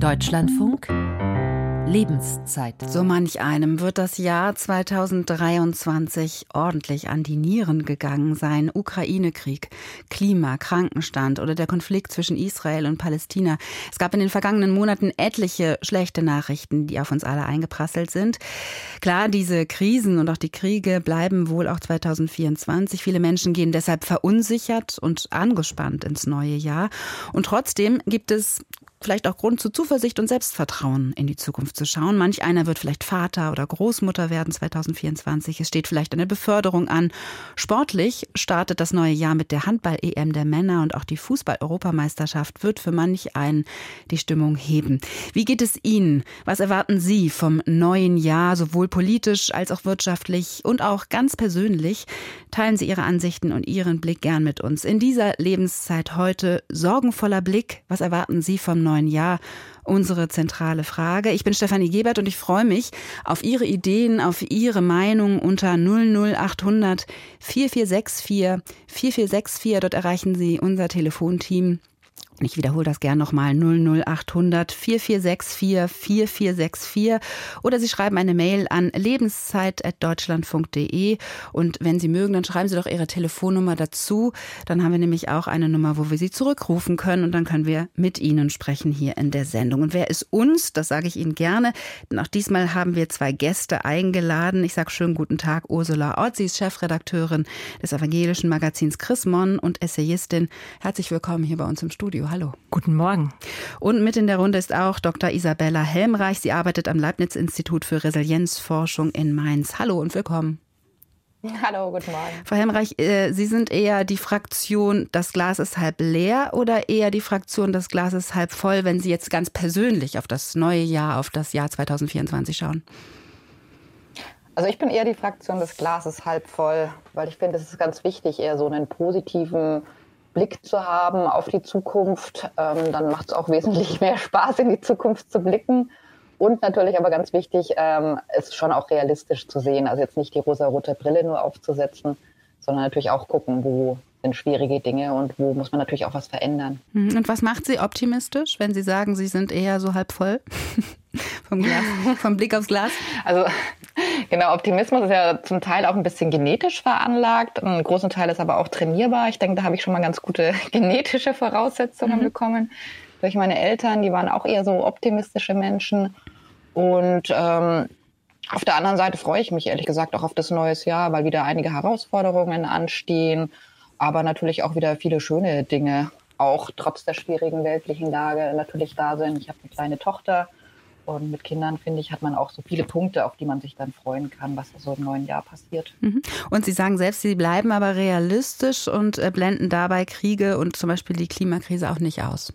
Deutschlandfunk Lebenszeit. So manch einem wird das Jahr 2023 ordentlich an die Nieren gegangen sein. Ukraine-Krieg, Klima, Krankenstand oder der Konflikt zwischen Israel und Palästina. Es gab in den vergangenen Monaten etliche schlechte Nachrichten, die auf uns alle eingeprasselt sind. Klar, diese Krisen und auch die Kriege bleiben wohl auch 2024. Viele Menschen gehen deshalb verunsichert und angespannt ins neue Jahr. Und trotzdem gibt es vielleicht auch Grund zu Zuversicht und Selbstvertrauen in die Zukunft zu schauen. Manch einer wird vielleicht Vater oder Großmutter werden 2024. Es steht vielleicht eine Beförderung an. Sportlich startet das neue Jahr mit der Handball-EM der Männer und auch die Fußball-Europameisterschaft wird für manch einen die Stimmung heben. Wie geht es Ihnen? Was erwarten Sie vom neuen Jahr, sowohl politisch als auch wirtschaftlich und auch ganz persönlich? Teilen Sie Ihre Ansichten und Ihren Blick gern mit uns. In dieser Lebenszeit heute sorgenvoller Blick. Was erwarten Sie vom neuen Jahr? Unsere zentrale Frage. Ich bin Stefanie Gebert und ich freue mich auf Ihre Ideen, auf Ihre Meinung unter 00800 4464 4464. Dort erreichen Sie unser Telefonteam. Ich wiederhole das gern nochmal 00800 4464 4464 oder Sie schreiben eine Mail an lebenszeit.deutschlandfunk.de und wenn Sie mögen, dann schreiben Sie doch Ihre Telefonnummer dazu. Dann haben wir nämlich auch eine Nummer, wo wir Sie zurückrufen können und dann können wir mit Ihnen sprechen hier in der Sendung. Und wer ist uns? Das sage ich Ihnen gerne. Denn auch diesmal haben wir zwei Gäste eingeladen. Ich sage schönen guten Tag, Ursula Ott. Sie ist Chefredakteurin des evangelischen Magazins Chrismon und Essayistin. Herzlich willkommen hier bei uns im Studio hallo. Guten Morgen. Und mit in der Runde ist auch Dr. Isabella Helmreich. Sie arbeitet am Leibniz-Institut für Resilienzforschung in Mainz. Hallo und willkommen. Hallo, guten Morgen. Frau Helmreich, äh, Sie sind eher die Fraktion, das Glas ist halb leer oder eher die Fraktion, das Glas ist halb voll, wenn Sie jetzt ganz persönlich auf das neue Jahr, auf das Jahr 2024 schauen? Also ich bin eher die Fraktion des Glases halb voll, weil ich finde, es ist ganz wichtig, eher so einen positiven Blick zu haben auf die Zukunft. Ähm, dann macht es auch wesentlich mehr Spaß, in die Zukunft zu blicken. Und natürlich aber ganz wichtig, ähm, es schon auch realistisch zu sehen. Also jetzt nicht die rosa-rote Brille nur aufzusetzen, sondern natürlich auch gucken, wo sind schwierige Dinge und wo muss man natürlich auch was verändern. Mhm. Und was macht Sie optimistisch, wenn Sie sagen, Sie sind eher so halb voll vom, Glas, vom Blick aufs Glas? Also genau, Optimismus ist ja zum Teil auch ein bisschen genetisch veranlagt. Ein großer Teil ist aber auch trainierbar. Ich denke, da habe ich schon mal ganz gute genetische Voraussetzungen mhm. bekommen. Durch meine Eltern, die waren auch eher so optimistische Menschen. Und ähm, auf der anderen Seite freue ich mich ehrlich gesagt auch auf das neue Jahr, weil wieder einige Herausforderungen anstehen aber natürlich auch wieder viele schöne Dinge, auch trotz der schwierigen weltlichen Lage natürlich da sind. Ich habe eine kleine Tochter und mit Kindern, finde ich, hat man auch so viele Punkte, auf die man sich dann freuen kann, was so im neuen Jahr passiert. Mhm. Und Sie sagen selbst, Sie bleiben aber realistisch und äh, blenden dabei Kriege und zum Beispiel die Klimakrise auch nicht aus.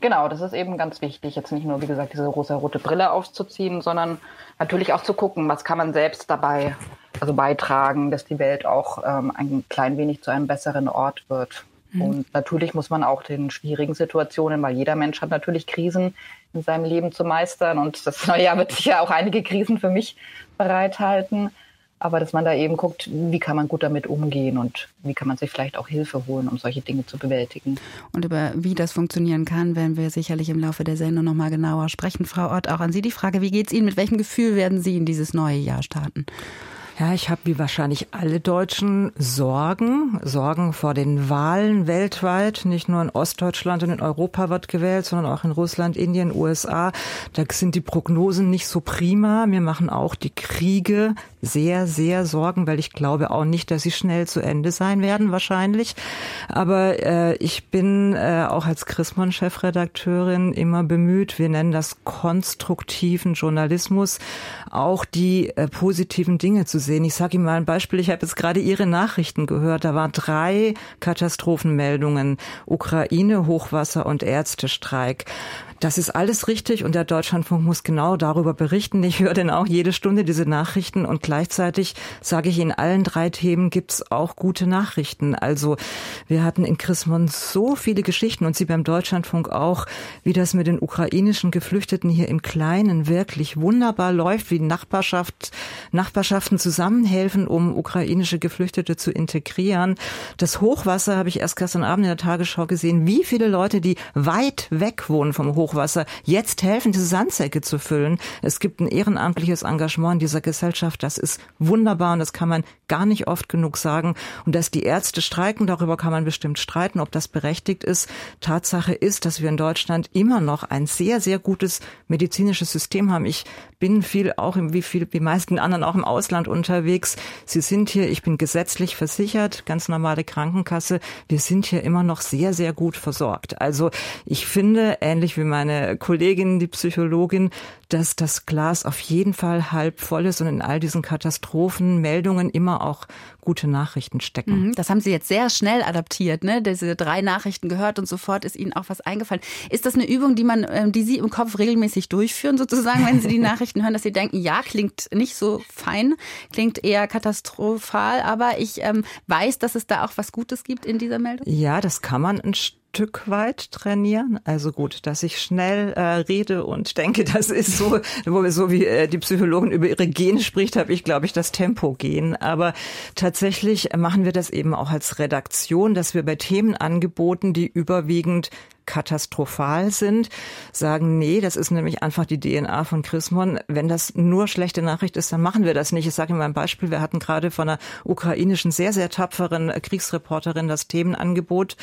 Genau, das ist eben ganz wichtig, jetzt nicht nur, wie gesagt, diese rosa-rote Brille aufzuziehen, sondern natürlich auch zu gucken, was kann man selbst dabei also beitragen, dass die Welt auch ähm, ein klein wenig zu einem besseren Ort wird. Mhm. Und natürlich muss man auch den schwierigen Situationen, weil jeder Mensch hat natürlich Krisen in seinem Leben zu meistern und das neue Jahr wird sicher auch einige Krisen für mich bereithalten. Aber dass man da eben guckt, wie kann man gut damit umgehen und wie kann man sich vielleicht auch Hilfe holen, um solche Dinge zu bewältigen. Und über wie das funktionieren kann, werden wir sicherlich im Laufe der Sendung nochmal genauer sprechen. Frau Ott, auch an Sie die Frage, wie geht es Ihnen? Mit welchem Gefühl werden Sie in dieses neue Jahr starten? Ja, ich habe wie wahrscheinlich alle Deutschen Sorgen, Sorgen vor den Wahlen weltweit. Nicht nur in Ostdeutschland und in Europa wird gewählt, sondern auch in Russland, Indien, USA. Da sind die Prognosen nicht so prima. Mir machen auch die Kriege sehr, sehr Sorgen, weil ich glaube auch nicht, dass sie schnell zu Ende sein werden, wahrscheinlich. Aber äh, ich bin äh, auch als Chrismon-Chefredakteurin immer bemüht, wir nennen das konstruktiven Journalismus, auch die äh, positiven Dinge zu sehen. Ich sage Ihnen mal ein Beispiel. Ich habe jetzt gerade Ihre Nachrichten gehört. Da waren drei Katastrophenmeldungen. Ukraine, Hochwasser und Ärztestreik. Das ist alles richtig und der Deutschlandfunk muss genau darüber berichten. Ich höre denn auch jede Stunde diese Nachrichten und gleichzeitig sage ich, in allen drei Themen gibt's auch gute Nachrichten. Also wir hatten in Chrismon so viele Geschichten und Sie beim Deutschlandfunk auch, wie das mit den ukrainischen Geflüchteten hier im Kleinen wirklich wunderbar läuft, wie Nachbarschaft, Nachbarschaften zusammen zusammenhelfen, um ukrainische Geflüchtete zu integrieren. Das Hochwasser habe ich erst gestern Abend in der Tagesschau gesehen, wie viele Leute, die weit weg wohnen vom Hochwasser, jetzt helfen, diese Sandsäcke zu füllen. Es gibt ein ehrenamtliches Engagement in dieser Gesellschaft. Das ist wunderbar und das kann man gar nicht oft genug sagen. Und dass die Ärzte streiken, darüber kann man bestimmt streiten, ob das berechtigt ist. Tatsache ist, dass wir in Deutschland immer noch ein sehr, sehr gutes medizinisches System haben. Ich bin viel auch im, wie viel, wie meisten anderen auch im Ausland unterwegs. Sie sind hier, ich bin gesetzlich versichert, ganz normale Krankenkasse. Wir sind hier immer noch sehr, sehr gut versorgt. Also ich finde, ähnlich wie meine Kollegin, die Psychologin, dass das Glas auf jeden Fall halb voll ist und in all diesen Katastrophenmeldungen immer auch gute Nachrichten stecken. Mhm, das haben Sie jetzt sehr schnell adaptiert, ne? Diese drei Nachrichten gehört und sofort ist Ihnen auch was eingefallen. Ist das eine Übung, die man, ähm, die Sie im Kopf regelmäßig durchführen, sozusagen, wenn Sie die Nachrichten hören, dass Sie denken, ja, klingt nicht so fein, klingt eher katastrophal, aber ich ähm, weiß, dass es da auch was Gutes gibt in dieser Meldung? Ja, das kann man ein Stück weit trainieren. Also gut, dass ich schnell äh, rede und denke, das ist so, wo wir so wie äh, die Psychologin über ihre Gene spricht, habe ich, glaube ich, das Tempo gehen. Aber tatsächlich machen wir das eben auch als Redaktion, dass wir bei Themenangeboten, die überwiegend katastrophal sind, sagen, nee, das ist nämlich einfach die DNA von Chrismon. Wenn das nur schlechte Nachricht ist, dann machen wir das nicht. Ich sage Ihnen mal ein Beispiel. Wir hatten gerade von einer ukrainischen, sehr, sehr tapferen Kriegsreporterin das Themenangebot.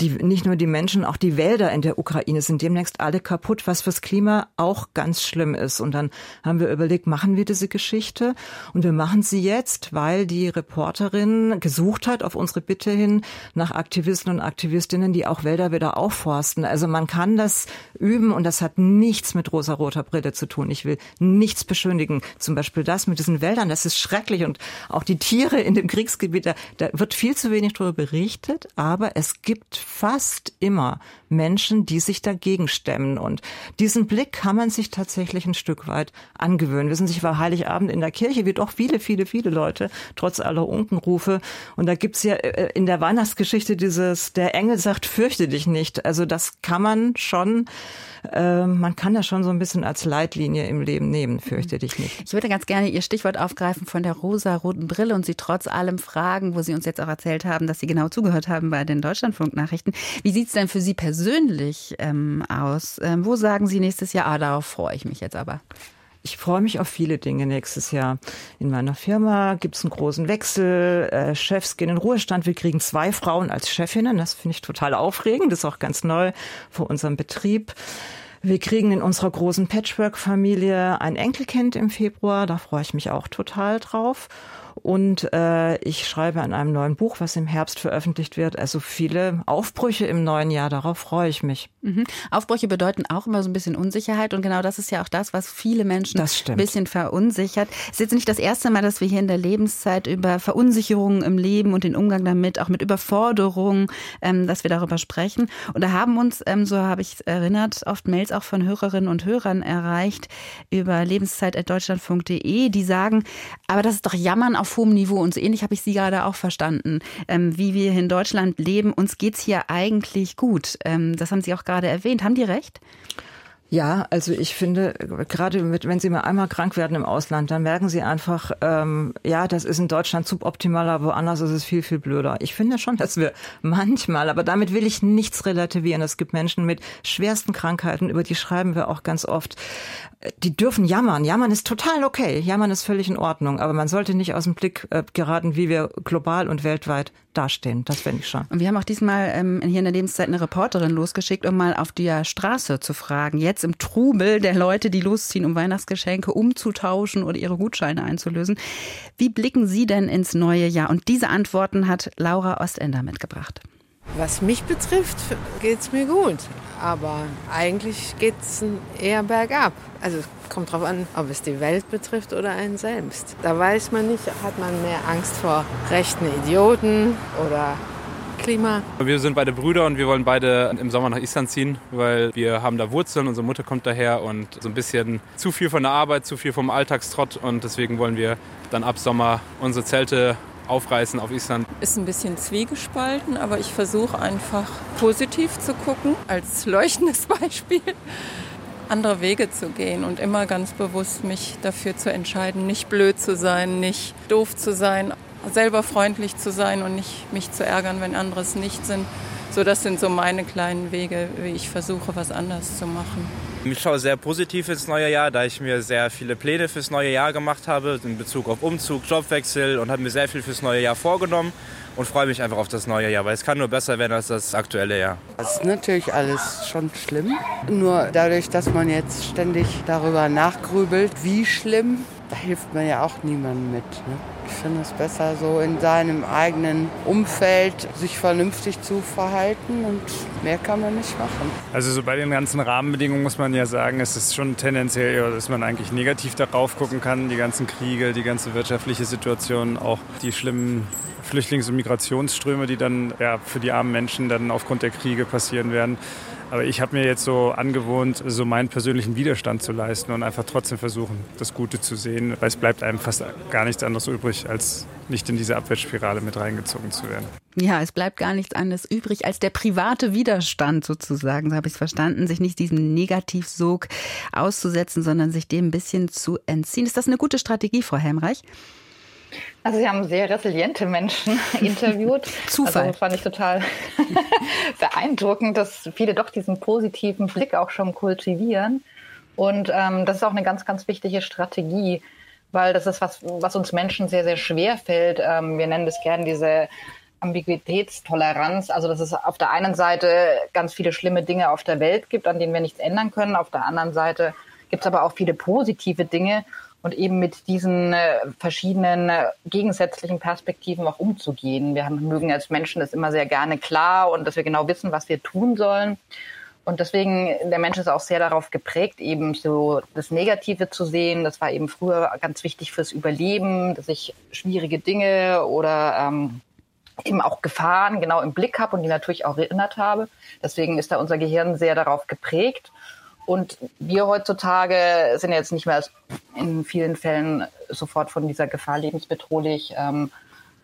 Die, nicht nur die Menschen, auch die Wälder in der Ukraine sind demnächst alle kaputt, was fürs Klima auch ganz schlimm ist. Und dann haben wir überlegt, machen wir diese Geschichte? Und wir machen sie jetzt, weil die Reporterin gesucht hat auf unsere Bitte hin nach Aktivisten und Aktivistinnen, die auch Wälder wieder aufforsten Thorsten. Also man kann das üben und das hat nichts mit rosa-roter Brille zu tun. Ich will nichts beschönigen. Zum Beispiel das mit diesen Wäldern, das ist schrecklich und auch die Tiere in dem Kriegsgebiet, da, da wird viel zu wenig darüber berichtet, aber es gibt fast immer Menschen, die sich dagegen stemmen und diesen Blick kann man sich tatsächlich ein Stück weit angewöhnen. Wissen Sie, ich war Heiligabend in der Kirche, wie doch viele, viele, viele Leute, trotz aller Unkenrufe. Und da gibt's ja äh, in der Weihnachtsgeschichte dieses, der Engel sagt, fürchte dich nicht. Also das kann man schon, äh, man kann das schon so ein bisschen als Leitlinie im Leben nehmen, fürchte dich nicht. Ich würde ganz gerne Ihr Stichwort aufgreifen von der rosa-roten Brille und Sie trotz allem fragen, wo Sie uns jetzt auch erzählt haben, dass Sie genau zugehört haben bei den Deutschlandfunk-Nachrichten. Wie sieht's denn für Sie persönlich ähm, aus? Ähm, wo sagen Sie nächstes Jahr, ah, darauf freue ich mich jetzt aber? Ich freue mich auf viele Dinge nächstes Jahr. In meiner Firma gibt es einen großen Wechsel. Äh, Chefs gehen in Ruhestand. Wir kriegen zwei Frauen als Chefinnen. Das finde ich total aufregend. Das ist auch ganz neu für unseren Betrieb. Wir kriegen in unserer großen Patchwork-Familie ein Enkelkind im Februar. Da freue ich mich auch total drauf. Und äh, ich schreibe an einem neuen Buch, was im Herbst veröffentlicht wird. Also viele Aufbrüche im neuen Jahr, darauf freue ich mich. Mhm. Aufbrüche bedeuten auch immer so ein bisschen Unsicherheit. Und genau das ist ja auch das, was viele Menschen ein bisschen verunsichert. Es ist jetzt nicht das erste Mal, dass wir hier in der Lebenszeit über Verunsicherungen im Leben und den Umgang damit, auch mit Überforderungen, ähm, dass wir darüber sprechen. Und da haben uns, ähm, so habe ich erinnert, oft Mails auch von Hörerinnen und Hörern erreicht über lebenszeit.deutschlandfunk.de, die sagen, aber das ist doch Jammern auf auf hohem Niveau und so ähnlich habe ich Sie gerade auch verstanden, ähm, wie wir in Deutschland leben. Uns geht es hier eigentlich gut. Ähm, das haben Sie auch gerade erwähnt. Haben die recht? Ja, also ich finde, gerade mit, wenn Sie mal einmal krank werden im Ausland, dann merken Sie einfach, ähm, ja, das ist in Deutschland suboptimal, aber woanders ist es viel, viel blöder. Ich finde schon, dass wir manchmal, aber damit will ich nichts relativieren. Es gibt Menschen mit schwersten Krankheiten, über die schreiben wir auch ganz oft. Die dürfen jammern. Jammern ist total okay. Jammern ist völlig in Ordnung. Aber man sollte nicht aus dem Blick äh, geraten, wie wir global und weltweit dastehen. Das finde ich schon. Und wir haben auch diesmal ähm, hier in der Lebenszeit eine Reporterin losgeschickt, um mal auf der Straße zu fragen. Jetzt im Trubel der Leute, die losziehen, um Weihnachtsgeschenke umzutauschen oder ihre Gutscheine einzulösen. Wie blicken Sie denn ins neue Jahr? Und diese Antworten hat Laura Ostender mitgebracht. Was mich betrifft, geht es mir gut. Aber eigentlich geht es eher bergab. Also kommt drauf an, ob es die Welt betrifft oder einen selbst. Da weiß man nicht, hat man mehr Angst vor rechten Idioten oder Klima. Wir sind beide Brüder und wir wollen beide im Sommer nach Island ziehen, weil wir haben da Wurzeln, unsere Mutter kommt daher und so ein bisschen zu viel von der Arbeit, zu viel vom Alltagstrott und deswegen wollen wir dann ab Sommer unsere Zelte aufreißen auf Island. Ist ein bisschen zwiegespalten, aber ich versuche einfach positiv zu gucken, als leuchtendes Beispiel. andere Wege zu gehen und immer ganz bewusst mich dafür zu entscheiden, nicht blöd zu sein, nicht doof zu sein, selber freundlich zu sein und nicht mich zu ärgern, wenn andere es nicht sind. So, das sind so meine kleinen Wege, wie ich versuche, was anders zu machen. Ich schaue sehr positiv ins neue Jahr, da ich mir sehr viele Pläne fürs neue Jahr gemacht habe, in Bezug auf Umzug, Jobwechsel und habe mir sehr viel fürs neue Jahr vorgenommen und freue mich einfach auf das neue Jahr, weil es kann nur besser werden als das aktuelle Jahr. Das ist natürlich alles schon schlimm. Nur dadurch, dass man jetzt ständig darüber nachgrübelt, wie schlimm, da hilft man ja auch niemandem mit. Ne? Ich finde es besser, so in seinem eigenen Umfeld sich vernünftig zu verhalten und mehr kann man nicht machen. Also so bei den ganzen Rahmenbedingungen muss man ja sagen, es ist schon tendenziell, dass man eigentlich negativ darauf gucken kann. Die ganzen Kriege, die ganze wirtschaftliche Situation, auch die schlimmen Flüchtlings- und Migrationsströme, die dann ja, für die armen Menschen dann aufgrund der Kriege passieren werden. Aber ich habe mir jetzt so angewohnt, so meinen persönlichen Widerstand zu leisten und einfach trotzdem versuchen, das Gute zu sehen, weil es bleibt einem fast gar nichts anderes übrig, als nicht in diese Abwärtsspirale mit reingezogen zu werden. Ja, es bleibt gar nichts anderes übrig als der private Widerstand sozusagen, so habe ich es verstanden, sich nicht diesem Negativsog auszusetzen, sondern sich dem ein bisschen zu entziehen. Ist das eine gute Strategie, Frau Helmreich? Also Sie haben sehr resiliente Menschen interviewt. Zufall. Also fand ich total beeindruckend, dass viele doch diesen positiven Blick auch schon kultivieren. Und ähm, das ist auch eine ganz, ganz wichtige Strategie, weil das ist was, was uns Menschen sehr, sehr schwer fällt. Ähm, wir nennen das gerne diese Ambiguitätstoleranz. Also dass es auf der einen Seite ganz viele schlimme Dinge auf der Welt gibt, an denen wir nichts ändern können. Auf der anderen Seite gibt es aber auch viele positive Dinge und eben mit diesen äh, verschiedenen äh, gegensätzlichen Perspektiven auch umzugehen. Wir haben, mögen als Menschen das immer sehr gerne klar und dass wir genau wissen, was wir tun sollen. Und deswegen, der Mensch ist auch sehr darauf geprägt, eben so das Negative zu sehen. Das war eben früher ganz wichtig fürs Überleben, dass ich schwierige Dinge oder ähm, eben auch Gefahren genau im Blick habe und die natürlich auch erinnert habe. Deswegen ist da unser Gehirn sehr darauf geprägt. Und wir heutzutage sind jetzt nicht mehr in vielen Fällen sofort von dieser Gefahr lebensbedrohlich ähm,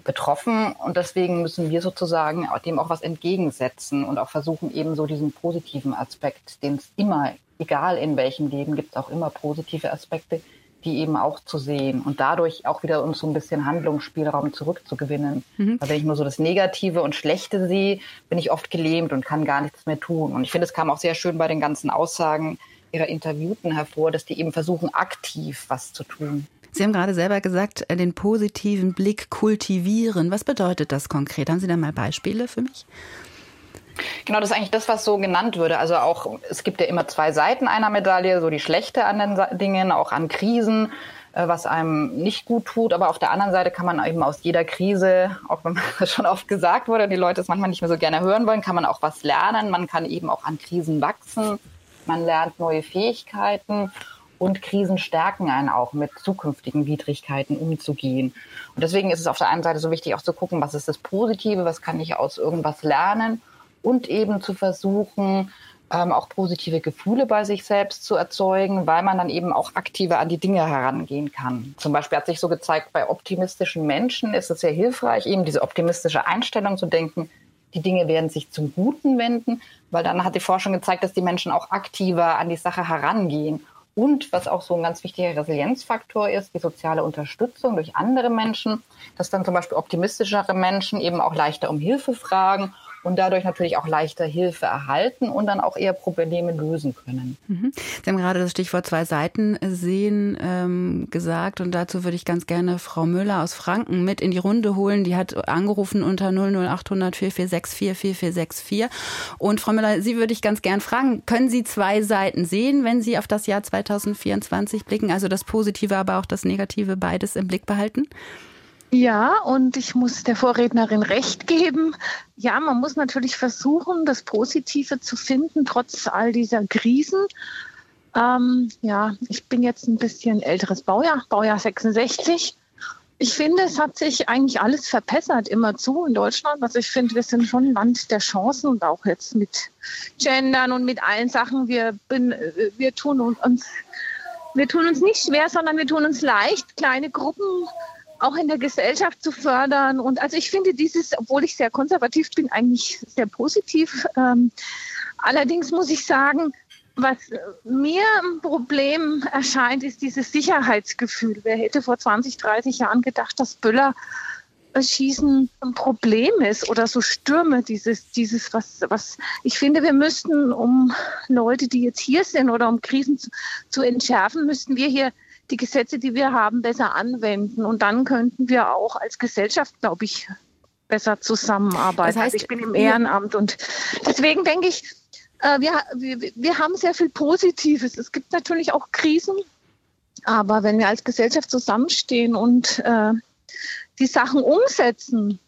betroffen. Und deswegen müssen wir sozusagen dem auch was entgegensetzen und auch versuchen, eben so diesen positiven Aspekt, den es immer, egal in welchem Leben, gibt es auch immer positive Aspekte, die eben auch zu sehen und dadurch auch wieder uns so ein bisschen Handlungsspielraum zurückzugewinnen. Mhm. Weil wenn ich nur so das Negative und Schlechte sehe, bin ich oft gelähmt und kann gar nichts mehr tun. Und ich finde, es kam auch sehr schön bei den ganzen Aussagen ihrer Interviewten hervor, dass die eben versuchen, aktiv was zu tun. Sie haben gerade selber gesagt, äh, den positiven Blick kultivieren. Was bedeutet das konkret? Haben Sie da mal Beispiele für mich? Genau, das ist eigentlich das, was so genannt würde. Also auch, es gibt ja immer zwei Seiten einer Medaille, so die schlechte an den Dingen, auch an Krisen, äh, was einem nicht gut tut. Aber auf der anderen Seite kann man eben aus jeder Krise, auch wenn das schon oft gesagt wurde, die Leute es manchmal nicht mehr so gerne hören wollen, kann man auch was lernen. Man kann eben auch an Krisen wachsen. Man lernt neue Fähigkeiten und Krisen stärken einen auch, mit zukünftigen Widrigkeiten umzugehen. Und deswegen ist es auf der einen Seite so wichtig, auch zu gucken, was ist das Positive, was kann ich aus irgendwas lernen und eben zu versuchen, ähm, auch positive Gefühle bei sich selbst zu erzeugen, weil man dann eben auch aktiver an die Dinge herangehen kann. Zum Beispiel hat sich so gezeigt, bei optimistischen Menschen ist es sehr hilfreich, eben diese optimistische Einstellung zu denken, die Dinge werden sich zum Guten wenden, weil dann hat die Forschung gezeigt, dass die Menschen auch aktiver an die Sache herangehen. Und was auch so ein ganz wichtiger Resilienzfaktor ist, die soziale Unterstützung durch andere Menschen, dass dann zum Beispiel optimistischere Menschen eben auch leichter um Hilfe fragen und dadurch natürlich auch leichter Hilfe erhalten und dann auch eher Probleme lösen können. Mhm. Sie haben gerade das Stichwort zwei Seiten sehen ähm, gesagt und dazu würde ich ganz gerne Frau Müller aus Franken mit in die Runde holen. Die hat angerufen unter 00800 4464 4464. Und Frau Müller, Sie würde ich ganz gern fragen, können Sie zwei Seiten sehen, wenn Sie auf das Jahr 2024 blicken? Also das Positive, aber auch das Negative beides im Blick behalten? Ja, und ich muss der Vorrednerin recht geben. Ja, man muss natürlich versuchen, das Positive zu finden, trotz all dieser Krisen. Ähm, ja, ich bin jetzt ein bisschen älteres Baujahr, Baujahr 66. Ich finde, es hat sich eigentlich alles verbessert, immerzu in Deutschland. Also ich finde, wir sind schon ein Land der Chancen und auch jetzt mit Gendern und mit allen Sachen. Wir, bin, wir tun uns, wir tun uns nicht schwer, sondern wir tun uns leicht, kleine Gruppen auch in der Gesellschaft zu fördern. Und also ich finde dieses, obwohl ich sehr konservativ bin, eigentlich sehr positiv. Ähm, allerdings muss ich sagen, was mir ein Problem erscheint, ist dieses Sicherheitsgefühl. Wer hätte vor 20, 30 Jahren gedacht, dass Böller Schießen ein Problem ist oder so Stürme, dieses, dieses, was, was ich finde, wir müssten, um Leute, die jetzt hier sind oder um Krisen zu, zu entschärfen, müssten wir hier die Gesetze, die wir haben, besser anwenden. Und dann könnten wir auch als Gesellschaft, glaube ich, besser zusammenarbeiten. Das heißt, also ich bin im Ehrenamt und deswegen denke ich, äh, wir, wir, wir haben sehr viel Positives. Es gibt natürlich auch Krisen, aber wenn wir als Gesellschaft zusammenstehen und äh, die Sachen umsetzen,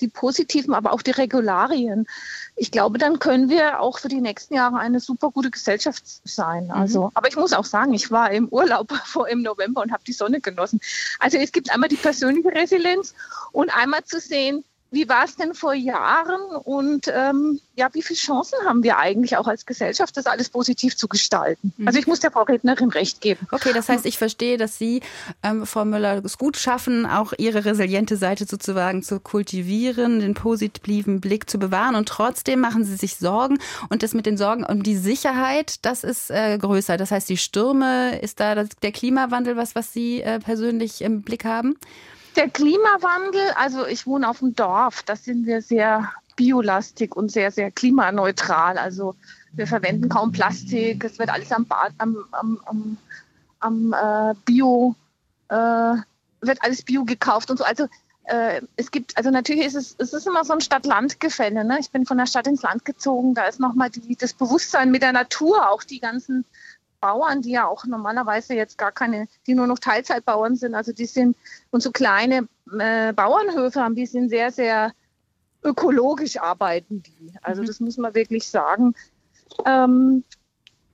die positiven, aber auch die Regularien, ich glaube, dann können wir auch für die nächsten Jahre eine super gute Gesellschaft sein. Mhm. Also, aber ich muss auch sagen, ich war im Urlaub vor im November und habe die Sonne genossen. Also es gibt einmal die persönliche Resilienz und einmal zu sehen, wie war es denn vor Jahren und ähm, ja, wie viele Chancen haben wir eigentlich auch als Gesellschaft, das alles positiv zu gestalten? Mhm. Also ich muss der Frau Rednerin recht geben. Okay, das heißt, ich verstehe, dass Sie, ähm, Frau Müller, es gut schaffen, auch Ihre resiliente Seite sozusagen zu kultivieren, den positiven Blick zu bewahren und trotzdem machen Sie sich Sorgen und das mit den Sorgen um die Sicherheit, das ist äh, größer. Das heißt, die Stürme, ist da das, der Klimawandel was, was Sie äh, persönlich im Blick haben? Der Klimawandel, also ich wohne auf dem Dorf, da sind wir sehr biolastig und sehr, sehr klimaneutral. Also wir verwenden kaum Plastik, es wird alles am, am, am, am äh, Bio, äh, wird alles Bio gekauft und so. Also äh, es gibt, also natürlich ist es, es ist immer so ein Stadt-Land-Gefälle. Ne? Ich bin von der Stadt ins Land gezogen, da ist nochmal das Bewusstsein mit der Natur, auch die ganzen Bauern, die ja auch normalerweise jetzt gar keine, die nur noch Teilzeitbauern sind, also die sind, und so kleine äh, Bauernhöfe haben, die sind sehr, sehr ökologisch arbeiten die. Also mhm. das muss man wirklich sagen. Ähm,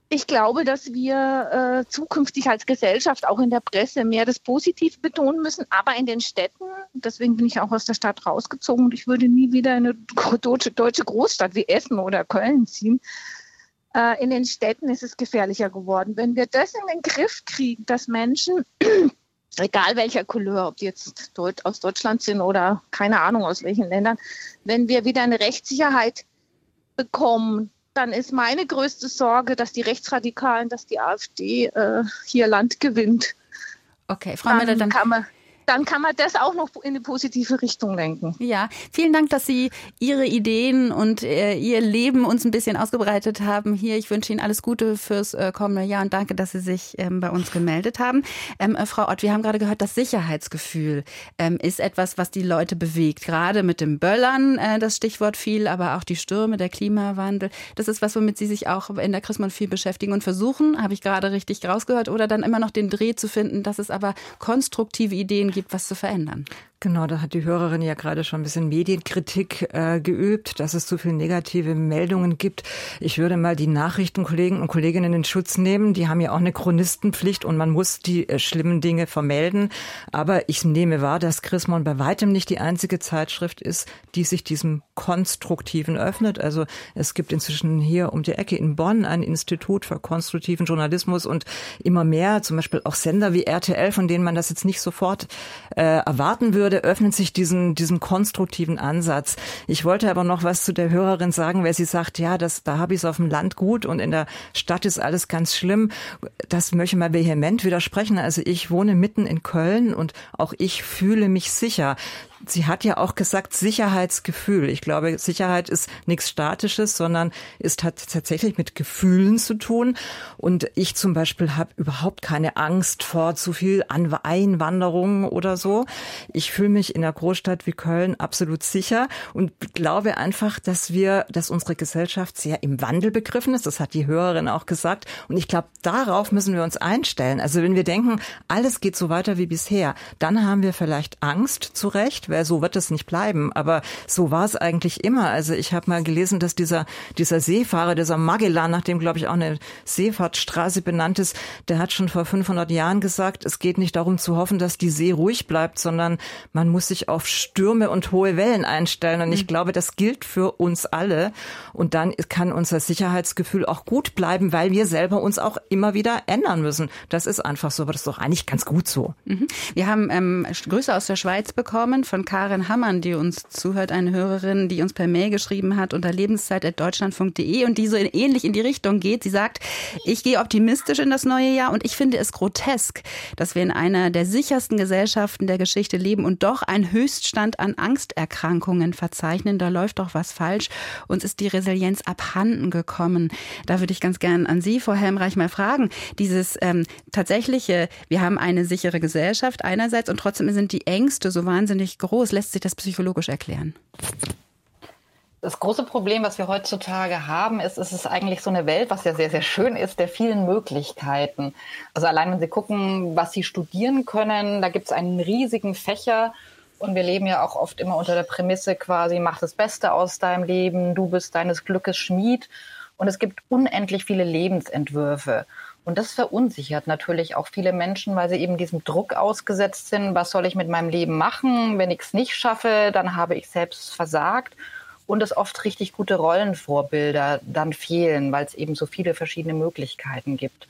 ich glaube, dass wir äh, zukünftig als Gesellschaft auch in der Presse mehr das Positive betonen müssen, aber in den Städten, deswegen bin ich auch aus der Stadt rausgezogen und ich würde nie wieder in eine deutsche, deutsche Großstadt wie Essen oder Köln ziehen, äh, in den Städten ist es gefährlicher geworden. Wenn wir das in den Griff kriegen, dass Menschen, egal welcher Couleur, ob die jetzt aus Deutschland sind oder keine Ahnung aus welchen Ländern, wenn wir wieder eine Rechtssicherheit bekommen, dann ist meine größte Sorge, dass die Rechtsradikalen, dass die AfD äh, hier Land gewinnt. Okay, Frau Müller, dann kann man dann kann man das auch noch in eine positive Richtung lenken. Ja, vielen Dank, dass Sie Ihre Ideen und äh, Ihr Leben uns ein bisschen ausgebreitet haben hier. Ich wünsche Ihnen alles Gute fürs äh, kommende Jahr und danke, dass Sie sich ähm, bei uns gemeldet haben. Ähm, äh, Frau Ott, wir haben gerade gehört, das Sicherheitsgefühl ähm, ist etwas, was die Leute bewegt. Gerade mit dem Böllern, äh, das Stichwort viel, aber auch die Stürme, der Klimawandel. Das ist was, womit Sie sich auch in der Chrismon viel beschäftigen und versuchen, habe ich gerade richtig rausgehört, oder dann immer noch den Dreh zu finden, dass es aber konstruktive Ideen gibt, was zu verändern. Genau, da hat die Hörerin ja gerade schon ein bisschen Medienkritik äh, geübt, dass es zu viele negative Meldungen gibt. Ich würde mal die Nachrichtenkollegen und Kolleginnen in Schutz nehmen. Die haben ja auch eine Chronistenpflicht und man muss die äh, schlimmen Dinge vermelden. Aber ich nehme wahr, dass Chrismon bei weitem nicht die einzige Zeitschrift ist, die sich diesem Konstruktiven öffnet. Also es gibt inzwischen hier um die Ecke in Bonn ein Institut für konstruktiven Journalismus und immer mehr, zum Beispiel auch Sender wie RTL, von denen man das jetzt nicht sofort äh, erwarten würde Freude öffnet sich diesen, diesem konstruktiven Ansatz. Ich wollte aber noch was zu der Hörerin sagen, weil sie sagt, ja, das, da habe ich es auf dem Land gut und in der Stadt ist alles ganz schlimm. Das möchte ich mal vehement widersprechen. Also ich wohne mitten in Köln und auch ich fühle mich sicher. Sie hat ja auch gesagt, Sicherheitsgefühl. Ich glaube, Sicherheit ist nichts Statisches, sondern ist hat tatsächlich mit Gefühlen zu tun. Und ich zum Beispiel habe überhaupt keine Angst vor zu viel Einwanderung oder so. Ich fühle mich in einer Großstadt wie Köln absolut sicher und glaube einfach, dass wir, dass unsere Gesellschaft sehr im Wandel begriffen ist. Das hat die Hörerin auch gesagt. Und ich glaube, darauf müssen wir uns einstellen. Also wenn wir denken, alles geht so weiter wie bisher, dann haben wir vielleicht Angst, zu Recht, weil so wird es nicht bleiben. Aber so war es eigentlich immer. Also ich habe mal gelesen, dass dieser, dieser Seefahrer, dieser Magellan, nach dem, glaube ich, auch eine Seefahrtsstraße benannt ist, der hat schon vor 500 Jahren gesagt, es geht nicht darum zu hoffen, dass die See ruhig bleibt, sondern man muss sich auf Stürme und hohe Wellen einstellen. Und ich mhm. glaube, das gilt für uns alle. Und dann kann unser Sicherheitsgefühl auch gut bleiben, weil wir selber uns auch immer wieder ändern müssen. Das ist einfach so, aber das ist doch eigentlich ganz gut so. Mhm. Wir haben ähm, Grüße aus der Schweiz bekommen von Karin Hammann, die uns zuhört, eine Hörerin, die uns per Mail geschrieben hat unter lebenszeit.deutschlandfunk.de und die so ähnlich in die Richtung geht. Sie sagt, ich gehe optimistisch in das neue Jahr und ich finde es grotesk, dass wir in einer der sichersten Gesellschaften der Geschichte leben und doch einen Höchststand an Angsterkrankungen verzeichnen. Da läuft doch was falsch. Uns ist die Resilienz abhanden gekommen. Da würde ich ganz gern an Sie, Frau Helmreich, mal fragen. Dieses ähm, tatsächliche, wir haben eine sichere Gesellschaft einerseits und trotzdem sind die Ängste so wahnsinnig groß. Lässt sich das psychologisch erklären? Das große Problem, was wir heutzutage haben, ist, es ist eigentlich so eine Welt, was ja sehr, sehr schön ist, der vielen Möglichkeiten. Also allein wenn Sie gucken, was Sie studieren können, da gibt es einen riesigen Fächer und wir leben ja auch oft immer unter der Prämisse quasi, mach das Beste aus deinem Leben, du bist deines Glückes Schmied. Und es gibt unendlich viele Lebensentwürfe. Und das verunsichert natürlich auch viele Menschen, weil sie eben diesem Druck ausgesetzt sind. Was soll ich mit meinem Leben machen? Wenn ich es nicht schaffe, dann habe ich selbst versagt. Und es oft richtig gute Rollenvorbilder dann fehlen, weil es eben so viele verschiedene Möglichkeiten gibt.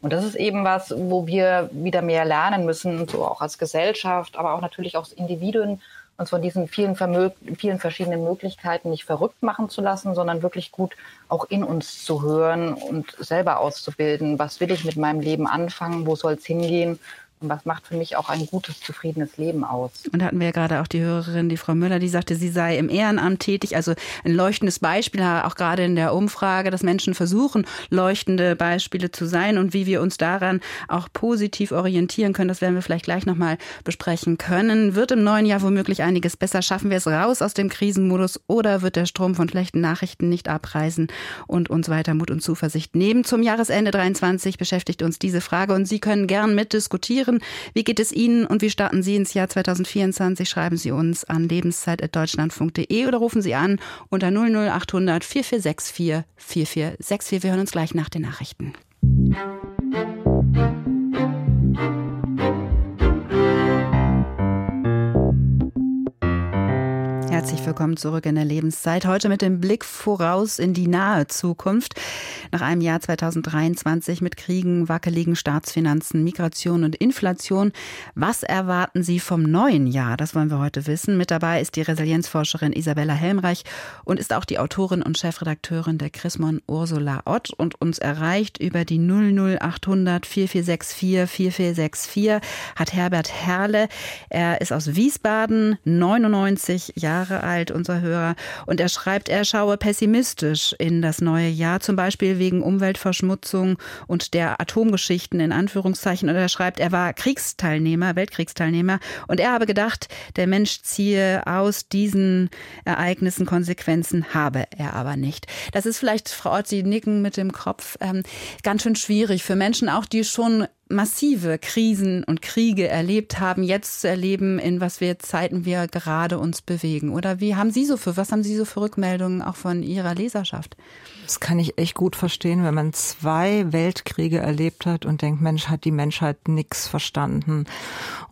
Und das ist eben was, wo wir wieder mehr lernen müssen, so auch als Gesellschaft, aber auch natürlich auch als Individuen, uns von diesen vielen, vielen verschiedenen Möglichkeiten nicht verrückt machen zu lassen, sondern wirklich gut auch in uns zu hören und selber auszubilden. Was will ich mit meinem Leben anfangen? Wo soll es hingehen? Und was macht für mich auch ein gutes, zufriedenes Leben aus? Und da hatten wir ja gerade auch die Hörerin, die Frau Müller, die sagte, sie sei im Ehrenamt tätig. Also ein leuchtendes Beispiel, auch gerade in der Umfrage, dass Menschen versuchen, leuchtende Beispiele zu sein und wie wir uns daran auch positiv orientieren können. Das werden wir vielleicht gleich nochmal besprechen können. Wird im neuen Jahr womöglich einiges besser? Schaffen wir es raus aus dem Krisenmodus oder wird der Strom von schlechten Nachrichten nicht abreißen und uns weiter Mut und Zuversicht nehmen? Zum Jahresende 23 beschäftigt uns diese Frage und Sie können gern mitdiskutieren hören. Wie geht es Ihnen und wie starten Sie ins Jahr 2024? Schreiben Sie uns an lebenszeit.deutschlandfunk.de oder rufen Sie an unter 00800 4464 4464. Wir hören uns gleich nach den Nachrichten. Herzlich willkommen zurück in der Lebenszeit. Heute mit dem Blick voraus in die nahe Zukunft. Nach einem Jahr 2023 mit Kriegen, wackeligen Staatsfinanzen, Migration und Inflation. Was erwarten Sie vom neuen Jahr? Das wollen wir heute wissen. Mit dabei ist die Resilienzforscherin Isabella Helmreich und ist auch die Autorin und Chefredakteurin der Chrismon Ursula Ott und uns erreicht über die 00800 4464 4464 hat Herbert Herle. Er ist aus Wiesbaden, 99 Jahre Jahre alt, unser Hörer. Und er schreibt, er schaue pessimistisch in das neue Jahr, zum Beispiel wegen Umweltverschmutzung und der Atomgeschichten in Anführungszeichen. Und er schreibt, er war Kriegsteilnehmer, Weltkriegsteilnehmer. Und er habe gedacht, der Mensch ziehe aus diesen Ereignissen Konsequenzen, habe er aber nicht. Das ist vielleicht, Frau Ott, Sie nicken mit dem Kopf, ähm, ganz schön schwierig für Menschen auch, die schon massive Krisen und Kriege erlebt haben, jetzt zu erleben, in was wir Zeiten wir gerade uns bewegen? Oder wie haben Sie so für, was haben Sie so für Rückmeldungen auch von Ihrer Leserschaft? Das kann ich echt gut verstehen, wenn man zwei Weltkriege erlebt hat und denkt, Mensch, hat die Menschheit nichts verstanden.